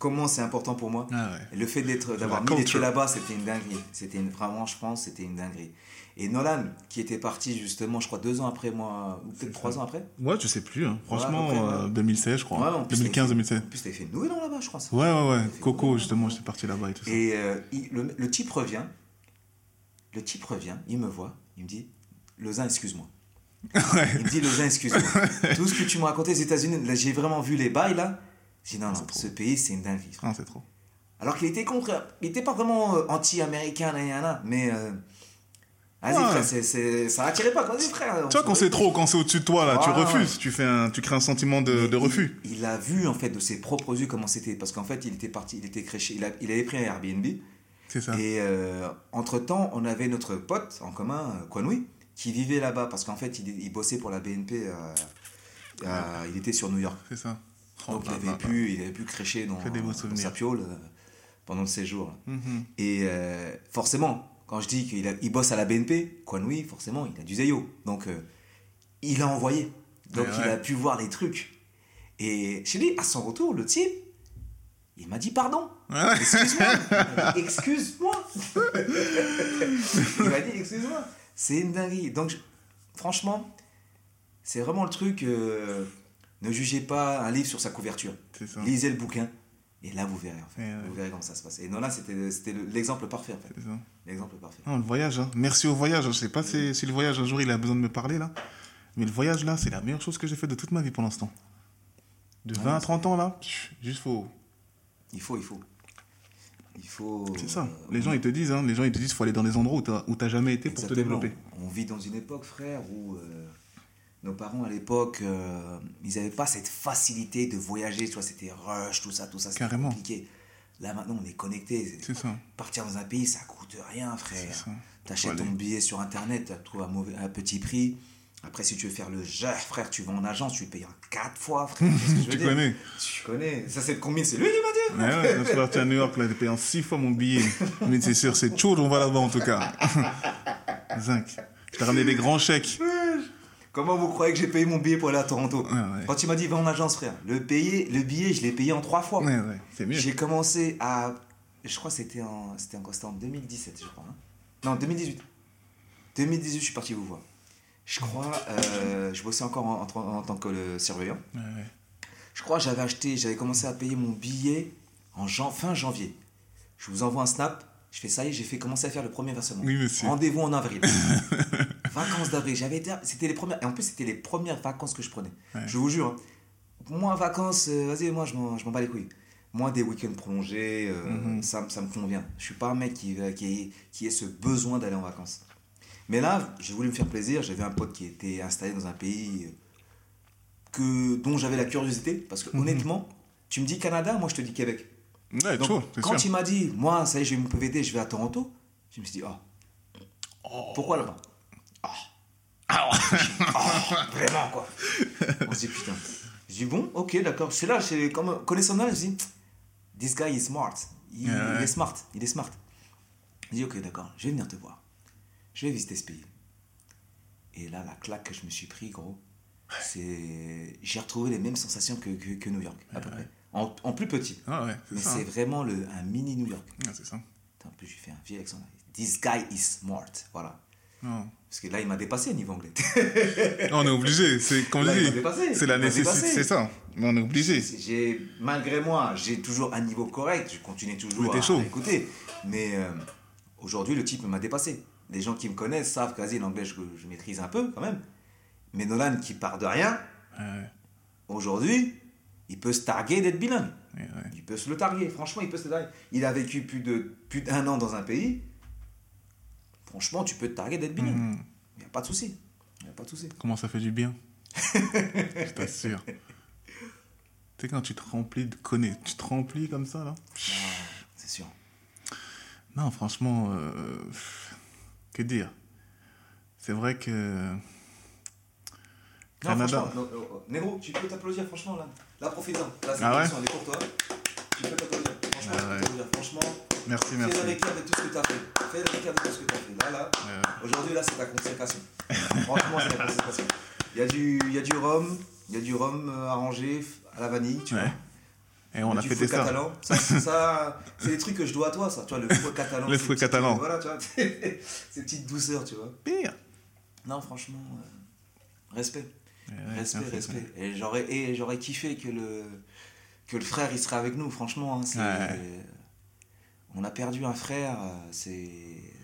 comment c'est important pour moi. Ah ouais. Le fait d'être, d'avoir mis les pieds là-bas, c'était une dinguerie. C'était une, vraiment, je pense, c'était une dinguerie. Et Nolan, qui était parti justement, je crois, deux ans après moi, ou peut-être trois ans après. Ouais, je sais plus. hein. Franchement, Ouais, à peu près, euh, ouais. 2016, je crois. Ouais, en plus, 2015-2016. En plus, t'avais fait Nouvel An là-bas, je crois. ça. Ouais, ouais, ouais. Coco, justement, j'étais parti là-bas et tout ça. Et euh, il- le, le type revient. Le type revient, il me voit, il me dit Lausanne, excuse-moi. ouais. Il me dit Lausanne, excuse-moi. Tout ce que tu m'as raconté aux États-Unis, là, j'ai vraiment vu les bails là. J'ai dit non, non, C'est trop. ce pays, c'est une dinguerie. Ah, c'est trop. Alors qu'il était contre. Il n'était pas vraiment euh, anti-américain, mais. euh, Vas-y, Ouais. frère, c'est, c'est- ça attirait pas. Vas-y, frère. Tu vois, quand c'est trop, quand c'est au-dessus de toi, là, tu Ouais, refuses. Tu, fais un, tu crées un sentiment de, refus. Il, a vu, en fait, de ses propres yeux comment c'était. Parce qu'en fait, il était parti, il était créché. Il, a- il avait pris un Airbnb. C'est ça. Et euh, entre-temps, on avait notre pote en commun, Kwanui, qui vivait là-bas. Parce qu'en fait, il, il bossait pour la BNP. euh, euh, il était sur New York. C'est ça. Oh, Donc, il bah, avait, bah, pu, il avait pu crécher dans, sa piole euh, pendant le séjour. bah. Mhm. Et euh, forcément, quand je dis qu'il il bosse à la BNP, Kwanui, forcément, il a du zéyo. Donc, euh, il a envoyé. Donc, Ouais, il ouais. a pu voir les trucs. Et chez lui, à son retour, le type, il m'a dit pardon. Excuse-moi. Il m'a dit, Excuse-moi. il m'a dit excuse-moi. C'est une dinguerie. Donc, je- franchement, c'est vraiment le truc. euh, ne jugez pas un livre sur sa couverture. Ça. Lisez le bouquin. Et là, vous verrez. En fait. Euh, Vous verrez comment ça se passe. Et non, là, c'était c'était le- l'exemple parfait. En fait. L'exemple parfait. Ah, le voyage, hein. merci au voyage. Je sais pas si, si le voyage un jour il a besoin de me parler là, mais le voyage là, c'est la meilleure chose que j'ai fait de toute ma vie pour l'instant. De 20 à 30 ans là, juste faut. Il faut, il faut. Il faut. C'est ça. euh, Les gens ils te disent, hein, les gens ils te disent, faut aller dans des endroits où t'as jamais été pour te développer. On vit dans une époque, frère, où euh, nos parents à l'époque, euh, ils n'avaient pas cette facilité de voyager. Tu vois, c'était rush, tout ça, tout ça, c'était Carrément. compliqué. Là maintenant, on est connecté. C'est ça. Partir dans un pays, ça coûte rien, frère. T'achètes ton billet sur internet, tu trouves un, mauvais, un petit prix. Après, si tu veux faire le jet, frère, tu vas en agence, tu payes en quatre fois, frère. Tu connais. Tu connais. Ça, c'est combien C'est lui qui m'a dit Ouais, ouais, je suis parti à New York là, j'ai payé en 6 fois mon billet. Mais c'est sûr, c'est chaud, on va là-bas en tout cas. Zinc. Je t'ai ramené des grands chèques. Comment vous croyez que j'ai payé mon billet pour aller à Toronto Ouais, ouais. Quand il m'a dit va en agence, frère, le, payer, le billet, je l'ai payé en trois fois. Ouais, c'est mieux. J'ai commencé à. Je crois que c'était en, c'était en, en 2017, je crois. hein. non, 2018. 2018, je suis parti vous voir. Je crois, euh, je bossais encore en, en- en tant que le surveillant. Ouais, ouais. Je crois que j'avais acheté, j'avais commencé à payer mon billet en jan- fin janvier. Je vous envoie un snap. Je fais ça y est, j'ai fait commencer à faire le premier versement. Oui. Rendez-vous en avril. vacances d'avril. J'avais été, c'était les premières, et en plus c'était les premières vacances que je prenais. Ouais. Je vous jure. hein. Moi, vacances, euh, vas-y, moi je m'en, je m'en bats les couilles. Moi, des week-ends prolongés, euh, Mhm. ça, ça me convient. Je suis pas un mec qui, va- qui, ait, qui ait ce besoin d'aller en vacances. Mais là, j'ai voulu me faire plaisir. J'avais un pote qui était installé dans un pays euh, que, dont j'avais la curiosité. Parce que Mhm. honnêtement, tu me dis Canada, moi je te dis Québec. Ouais, Donc, chaud, quand sûr. il m'a dit, moi, ça y est, j'ai eu mon PVD, je vais à Toronto, je me suis dit, oh, Oh. pourquoi là-bas? Ah, Oh, Vraiment, quoi. On se dit, putain. Je dis, bon, ok, d'accord. C'est là, c'est comme connaissant là, je dis, this guy is smart. Il, Ouais, il est smart, il est smart. Je dis, ok, d'accord, je vais venir te voir. Je vais visiter ce pays. Et là, la claque que je me suis pris, gros, c'est. J'ai retrouvé les mêmes sensations que, que, que New York, à peu près. En, en plus petit. Ah ouais, Mais c'est hein. vraiment le, un mini New York. Ouais, c'est ça. En plus, j'ai fait un vieux accent. This guy is smart. Voilà. Non. Parce que là, il m'a dépassé niveau anglais. On est obligé. C'est comme Là, je dis. C'est la nécessité. C'est ça. Mais on est obligé. J'ai, malgré moi, j'ai toujours un niveau correct. Je continue toujours à, chaud. à écouter. Mais euh, aujourd'hui, le type m'a dépassé. Les gens qui me connaissent savent que vas-y, l'anglais, je, je maîtrise un peu quand même. Mais Nolan, qui part de rien, Ouais, aujourd'hui, il peut se targuer d'être bilingue. ouais, ouais. Il peut se le targuer. Franchement, il peut se le targuer. Il a vécu plus, de, plus d'un an dans un pays. Franchement, tu peux te targuer d'être bilingue. Mhm. Il n'y a pas de souci. Il n'y a pas de souci. Comment ça fait du bien? Je t'assure. Tu sais, quand tu te remplis de connais, tu te remplis comme ça, là? Ah, c'est sûr. Non, franchement, euh, que dire? C'est vrai que. Non, Canada. franchement, non, Négro, tu peux t'applaudir, franchement, là. Là, profite-en. Là, cette Ah ouais est pour toi. Tu peux t'applaudir. Franchement, Ah ouais. t'applaudir. Franchement, Merci, fais merci. le récap de tout ce que tu as fait. Fais le récap de tout ce que tu as fait. Là, là, Ouais, aujourd'hui, là, c'est ta consécration. Franchement, c'est ta consécration. Il y a du, il y a du rhum, il y a du rhum euh, arrangé à la vanille, tu ouais. vois. Et on a du fêté ça. catalan. Ça, c'est- ça, c'est des trucs que je dois à toi, ça. Tu vois, le fouet catalan. Le fouet petites- catalan. Voilà, tu vois. Ces petites douceurs, tu vois. Pire. Non, franchement, euh, respect. Ouais, respect, respect. Et j'aurais, et j'aurais kiffé que le, que le frère, il serait avec nous, franchement. hein, Ouais. On a perdu un frère, euh, c'est,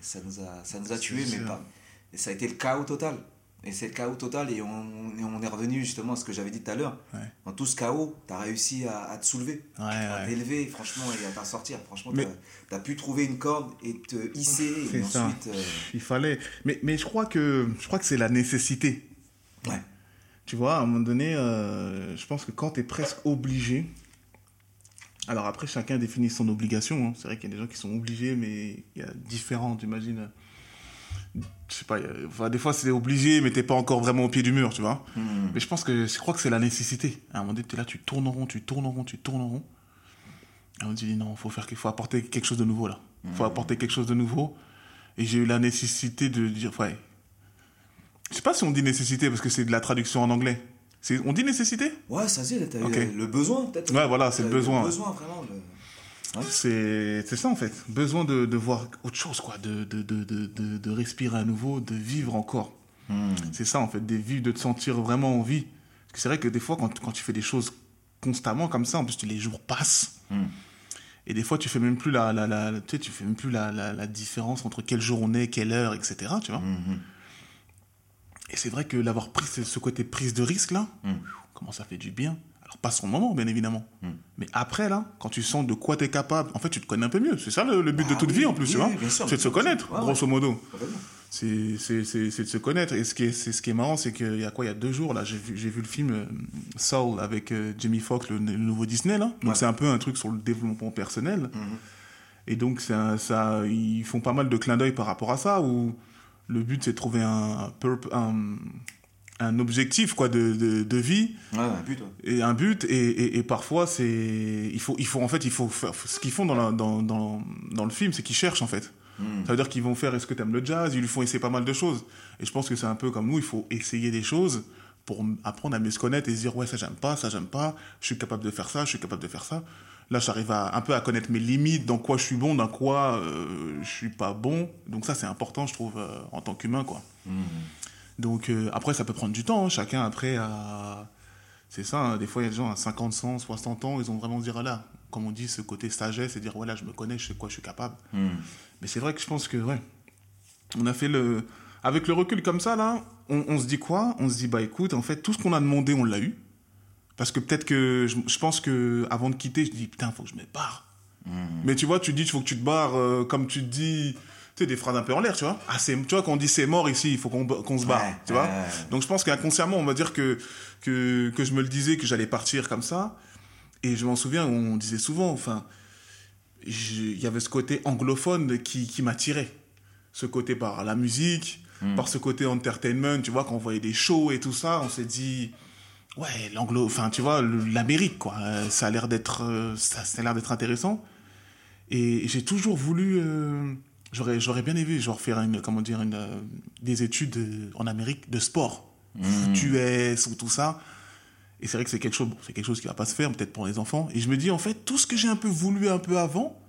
ça nous a, ça nous a tués, mais pas. Et ça a été le chaos total. Et c'est le chaos total, et on, et on est revenu justement à ce que j'avais dit tout à l'heure. Ouais. Dans tout ce chaos, tu as réussi à, à te soulever, à t'élever, franchement, et à t'en sortir. Franchement, Mais- tu as, pu trouver une corde et te hisser, C'est et ça. ensuite. euh, Il fallait. Mais, mais je crois que je crois que c'est la nécessité. ouais. Tu vois, à un moment donné, euh, je pense que quand tu es presque obligé. Alors après, chacun définit son obligation. hein. C'est vrai qu'il y a des gens qui sont obligés, mais il y a différents, j'imagine. Je sais pas, a- enfin, des fois c'est obligé, mais t'es pas encore vraiment au pied du mur, tu vois. Hmm. Mais je pense que je crois que c'est la nécessité. À un moment donné, tu es là, tu tournes en rond, tu tournes en rond, tu tournes en rond. Et on dit non, faut faire, faut apporter quelque chose de nouveau là. Faut apporter quelque chose de nouveau. Et j'ai eu la nécessité de dire ouais. Je sais pas si on dit nécessité parce que c'est de la traduction en anglais. On dit nécessité? Ouais, ça c'est, t'as le besoin peut-être. Ouais, voilà, c'est le besoin. Le besoin, vraiment. le- C'est c'est ça en fait. Besoin de, de voir autre chose quoi, de, de, de, de, respirer à nouveau, de vivre encore. C'est ça en fait, de vivre, de te sentir vraiment en vie. Parce que c'est vrai que des fois quand, quand tu fais des choses constamment comme ça, en plus les jours passent. Mm. Et des fois tu fais même plus la, la, la, tu sais, tu fais même plus la, la, la différence entre quel jour on est, quelle heure, etc. Tu vois. Mhm. Et c'est vrai que l'avoir pris ce, côté prise de risque là, Mm. comment ça fait du bien? Alors pas le moment bien évidemment, Mm. mais après là, quand tu sens de quoi tu es capable, en fait tu te connais un peu mieux. C'est ça le, le but de Ah toute oui, vie en plus, oui, tu vois? c'est de se connaître, Ouais, grosso modo. C'est de se connaître. Et ce qui est, c'est- ce qui est marrant, c'est qu'il y a quoi? Il y a deux jours, là, j'ai vu, vu le film euh, Soul avec euh, Jamie Foxx, le, le nouveau Disney, là. Donc Ouais. c'est un peu un truc sur le développement personnel. Mhm. Et donc ça, ils font pas mal de clins d'œil par rapport à ça, où le but c'est de trouver un, un, un objectif quoi, de, de, de vie. Ouais, un but, ouais. et un but et, et, et parfois c'est il faut il faut en fait il faut faire ce qu'ils font dans, la- dans, dans, dans le film c'est qu'ils cherchent en fait. Mhm. ça veut dire qu'ils vont faire est-ce que tu aimes le jazz? Ils lui font essayer pas mal de choses. Et je pense que c'est un peu comme nous il faut essayer des choses pour apprendre à mieux se connaître et se dire ouais ça j'aime pas ça j'aime pas je suis capable de faire ça je suis capable de faire ça là j'arrive à un peu à connaître mes limites dans quoi je suis bon dans quoi euh, je suis pas bon donc ça c'est important je trouve euh, en tant qu'humain quoi Mhm. donc euh, après, ça peut prendre du temps. hein. Chacun après C'est ça, hein. des fois, il y a des gens à 50, 100, 60 ans, ils ont vraiment dire, ah là, comme on dit, ce côté sagesse et dire, voilà, je me connais, je sais quoi je suis capable. Hmm. Mais c'est vrai que je pense que, ouais, on a fait le. Avec le recul comme ça, là, on, on se dit quoi? On se dit, bah écoute, en fait, tout ce qu'on a demandé, on l'a eu. Parce que peut-être que. Je, je pense que avant de quitter, je dis, putain, faut que je me barre. Mais tu vois, tu dis, il faut que tu te barres, euh, comme tu te dis, tu sais, des phrases un peu en l'air, tu vois. Ah, c'est, tu vois, quand on dit c'est mort ici, il faut qu'on, qu'on se barre, Ouais, tu vois. ouais. Donc je pense qu'inconsciemment, on va dire que, que, que je me le disais, que j'allais partir comme ça. Et je m'en souviens, on disait souvent, enfin, il y avait ce côté anglophone qui, qui m'attirait. Ce côté par la musique, par ce côté entertainment, tu vois, quand on voyait des shows et tout ça, on s'est dit, ouais, l'anglo, enfin, tu vois, l'Amérique, quoi, euh, ça a l'air d'être, euh, ça, ça a l'air d'être intéressant. Et j'ai toujours voulu, euh, j'aurais, j'aurais bien aimé, genre, faire une, comment dire, une, des études en Amérique de sport, foot US ou tout ça. Et c'est vrai que c'est quelque chose, bon, c'est quelque chose qui va pas se faire, peut-être pour les enfants. Et je me dis, en fait, tout ce que j'ai un peu voulu un peu avant,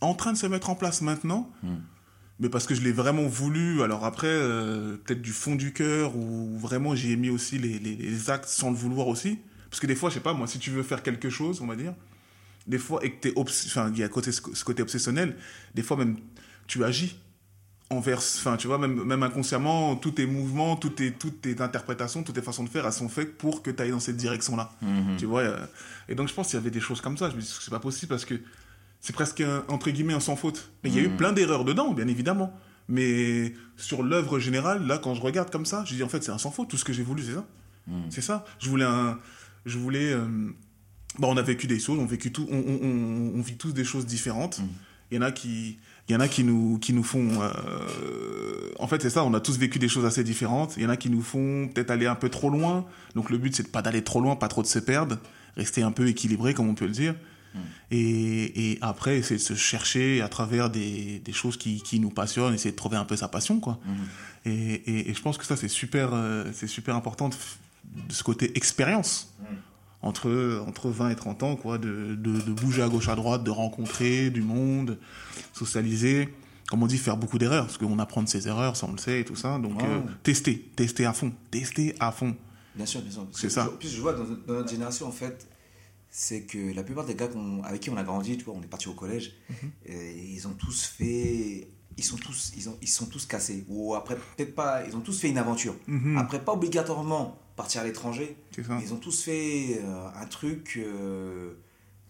en train de se mettre en place maintenant. Mais parce que je l'ai vraiment voulu, alors après, euh, peut-être du fond du cœur, ou vraiment j'ai mis aussi les, les- les actes sans le vouloir aussi. Parce que des fois, je sais pas, moi, si tu veux faire quelque chose, on va dire, des fois, et que t'es enfin, il y a côté, ce côté obsessionnel, des fois même, tu agis envers, enfin, tu vois, même, même inconsciemment, tous tes mouvements, toutes tes, toutes tes interprétations, toutes tes façons de faire, elles sont faites pour que tu ailles dans cette direction-là. Mhm. Tu vois, euh, et donc je pense qu'il y avait des choses comme ça. Je me dis, c'est pas possible parce que c'est presque, un- entre guillemets, un sans faute. Mais il y a eu plein d'erreurs dedans, bien évidemment. Mais sur l'œuvre générale, là, quand je regarde comme ça, je dis, en fait, c'est un sans faute. Tout ce que j'ai voulu, c'est ça. C'est ça. Je voulais un. Je voulais. euh, Bon, on a vécu des choses, on, vécu tout, on, on- on- on vit tous des choses différentes. Il y en a qui, il y en a qui nous, qui nous font. euh, En fait, c'est ça, on a tous vécu des choses assez différentes. Il y en a qui nous font peut-être aller un peu trop loin. Donc, le but, c'est de pas d'aller trop loin, pas trop de se perdre, rester un peu équilibré, comme on peut le dire. Et, et après, c'est de se chercher à travers des, des choses qui, qui nous passionnent, essayer de trouver un peu sa passion, quoi. Et, et, et je pense que ça, c'est super, euh, c'est super important de, ce côté expérience entre, entre 20 et 30 ans, quoi, de, de, de bouger à gauche, à droite, de rencontrer du monde, socialiser. Comme on dit, faire beaucoup d'erreurs, parce qu'on apprend de ses erreurs, ça on le sait et tout ça. Donc, euh, tester, tester à fond, tester à fond. Bien sûr, bien sûr. C'est ça. je- Puis je vois dans notre génération, en fait, c'est que la plupart des gars avec qui on a grandi, tu vois, on est parti au collège, Mhm. et ils ont tous fait. Ils sont tous, ils ont, ils sont tous cassés. Ou après, peut-être pas, ils ont tous fait une aventure. Mhm. Après, pas obligatoirement partir à l'étranger, ils ont tous fait euh, un truc euh,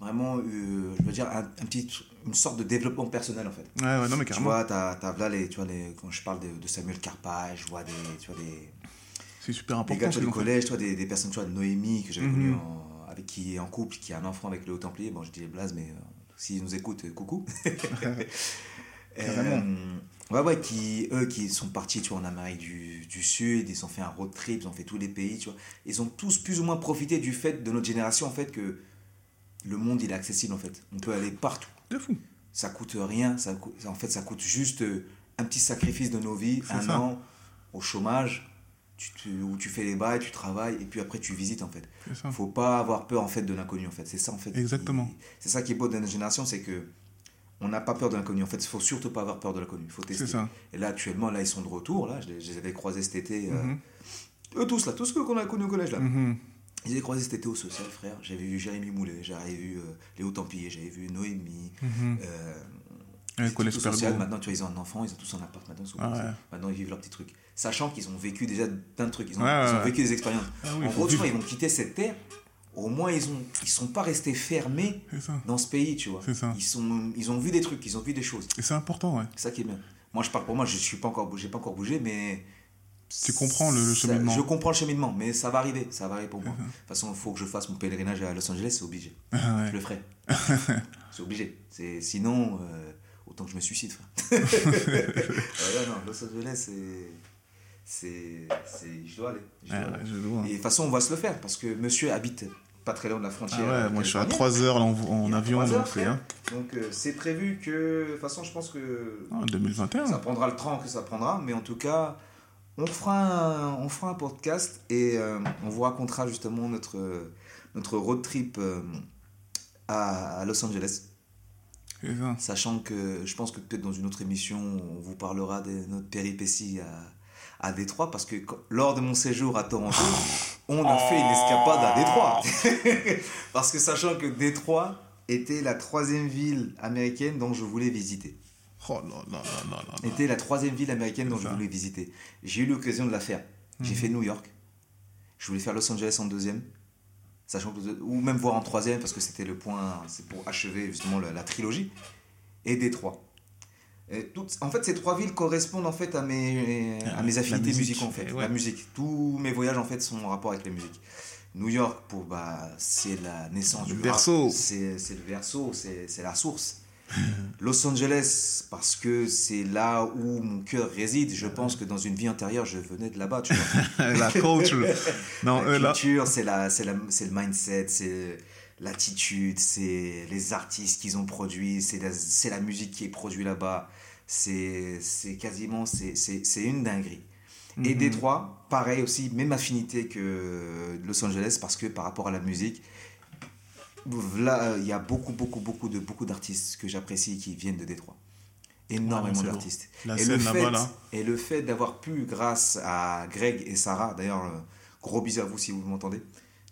vraiment, euh, je veux dire, un, un petit, une sorte de développement personnel en fait. Ouais, ouais, non, mais Tu carrément. vois, t'as, t'as là les, tu vois, les, quand je parle de, de Samuel Carpage, je vois des, tu vois, des, C'est super des important. gars tu vois, du collège, tu vois, des, des personnes, tu vois, de Noémie, que j'avais Mhm. connue en- avec qui est en couple, qui a un enfant avec le Haut-Templier. Bon, je dis Blaze, mais euh, s'ils nous écoutent, euh, coucou. Carrément. Euh, ouais, ouais, qui, eux qui sont partis, tu vois, en Amérique du, du Sud, ils ont fait un road trip, ils ont fait tous les pays, tu vois. Ils ont tous plus ou moins profité du fait de notre génération, en fait, que le monde, il est accessible, en fait. On peut aller partout De fou. ça coûte rien, ça en fait ça coûte juste un petit sacrifice de nos vies, un ça. an au chômage, tu te- où tu fais les bails, tu travailles et puis après tu visites en fait. Ça. Faut pas avoir peur en fait de l'inconnu en fait, c'est ça en fait. Exactement. C'est ça qui est beau de notre génération, c'est que on n'a pas peur de l'inconnu. En fait, il faut surtout pas avoir peur de l'inconnu. Il faut tester. C'est ça. Et là actuellement, là ils sont de retour. Là, je les, je les avais croisés cet été. euh, Mhm. Eux tous là, tous ceux qu'on a connus au collège là. Ils avaient croisé cet été au social, frère. J'avais vu Jérémy Moulet, j'avais vu euh, Léo Templier, j'avais vu Noémie. Euh, Ouais, c'est tout collège social. Maintenant, tu vois, ils ont un enfant, ils ont tous un appart maintenant. ils sont Ah ouais. Maintenant, ils vivent leur petit truc. Sachant qu'ils ont vécu déjà plein de trucs. Ils ont, Ouais, ouais, ils ont ouais. vécu des expériences. Ah oui, en gros, tu vois, ils vont quitter cette terre. Au moins, ils ont, ils sont pas restés fermés dans ce pays, tu vois. Ça. Ils, sont, ils ont vu des trucs, ils ont vu des choses. Et c'est important, ouais. C'est ça qui est bien. Moi, je parle pour moi, je suis pas encore, bougé- pas encore bougé, mais. Tu comprends le- le ça- cheminement. Je comprends le cheminement, mais ça va arriver. Ça va arriver pour moi. De toute façon, il faut que je fasse mon pèlerinage à Los Angeles, c'est obligé. Ah ouais. Je le ferai. c'est obligé. C'est, sinon, euh, autant que je me suicide, frère. Ouais, non, Los Angeles, c'est. C'est. c'est- Je dois aller. Je dois Ouais, aller. ouais, je le vois. Et de toute façon, on va se le faire parce que monsieur habite pas très loin de la Ah frontière. ouais, moi je suis à californienne. 3 heures en, avion, heures, donc hein. Donc euh, c'est prévu que. De toute façon, je pense que. Ah, 2021. Ça prendra le temps que ça prendra, mais en tout cas, on fera un, on fera un podcast et euh, on vous racontera justement notre, notre road trip euh, à, à Los Angeles. Sachant que je pense que peut-être dans une autre émission, on vous parlera de notre péripétie à, à Détroit, parce que lors de mon séjour à Toronto, on a fait une escapade à Détroit. Parce que sachant que Détroit était la troisième ville américaine dont je voulais visiter. Oh non, non, non, non, non. Était la troisième ville américaine dont je voulais visiter. J'ai eu l'occasion de la faire. J'ai Mhm. fait New York. Je voulais faire Los Angeles en deuxième. Sachant que, ou même voir en troisième parce que c'était le point, c'est pour achever justement la, la trilogie. Et Détroit. Toutes- en fait, ces trois villes correspondent en fait à mes, à mes affinités musicales en fait. ouais. La musique. Tous mes voyages en fait sont en rapport avec la musique. New York, pour bah, c'est la naissance Le du berceau. C'est c'est le berceau, c'est c'est la source. Los Angeles, parce que c'est là où mon cœur réside. Je pense que dans une vie antérieure, je venais de là-bas. tu vois. la culture. Non, la eux, là. culture, c'est la, c'est la, c'est le mindset, c'est l'attitude, c'est les artistes qu'ils ont produits, c'est la, la musique qui est produite là-bas. C'est, quasiment, c'est, une dinguerie. Et Mhm. Détroit, pareil aussi, même affinité que Los Angeles, parce que par rapport à la musique, là, il y a beaucoup, beaucoup, beaucoup de beaucoup d'artistes que j'apprécie qui viennent de Détroit. Énormément d'artistes. Et, et le fait d'avoir pu, grâce à Greg et Sarah, d'ailleurs, euh, gros bisous à vous si vous m'entendez,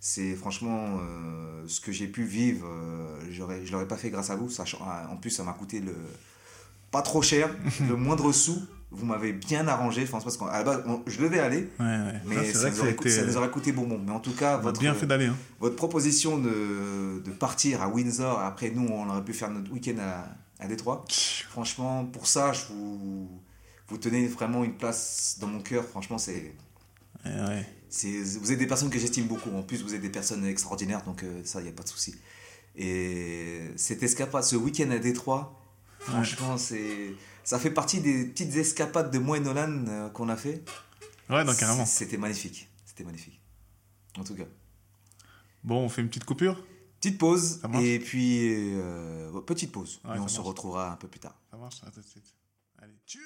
c'est franchement euh, ce que j'ai pu vivre, euh, je ne l'aurais pas fait grâce à vous, sachant, ah, en plus ça m'a coûté le, pas trop cher, le moindre sou, vous m'avez bien arrangé, enfin, parce qu'à la base, on- je devais aller, Ouais, ouais. mais ça, nous aurait, ça coûté- été- ça nous aurait coûté bonbon. Mais en tout cas, votre, bien fait d'aller. Hein. votre proposition de, de partir à Windsor, après nous, on aurait pu faire notre week-end à, à Détroit. Franchement, pour ça, je vous, vous tenez vraiment une place dans mon cœur. Franchement, c'est, Ouais, ouais. Vous êtes des personnes que j'estime beaucoup. En plus, vous êtes des personnes extraordinaires, donc euh, ça, il n'y a pas de souci. Et cette escapade, ce week-end à Détroit, franchement, c'est, ça fait partie des petites escapades de moi et Nolan euh, qu'on a fait. Ouais, non, carrément. C'était magnifique. C'était magnifique. En tout cas. Bon, on fait une petite coupure? Petite pause. Et puis, euh, petite pause. Ouais, et on se retrouvera un peu plus tard. Ça marche, à tout de suite. Allez, tchou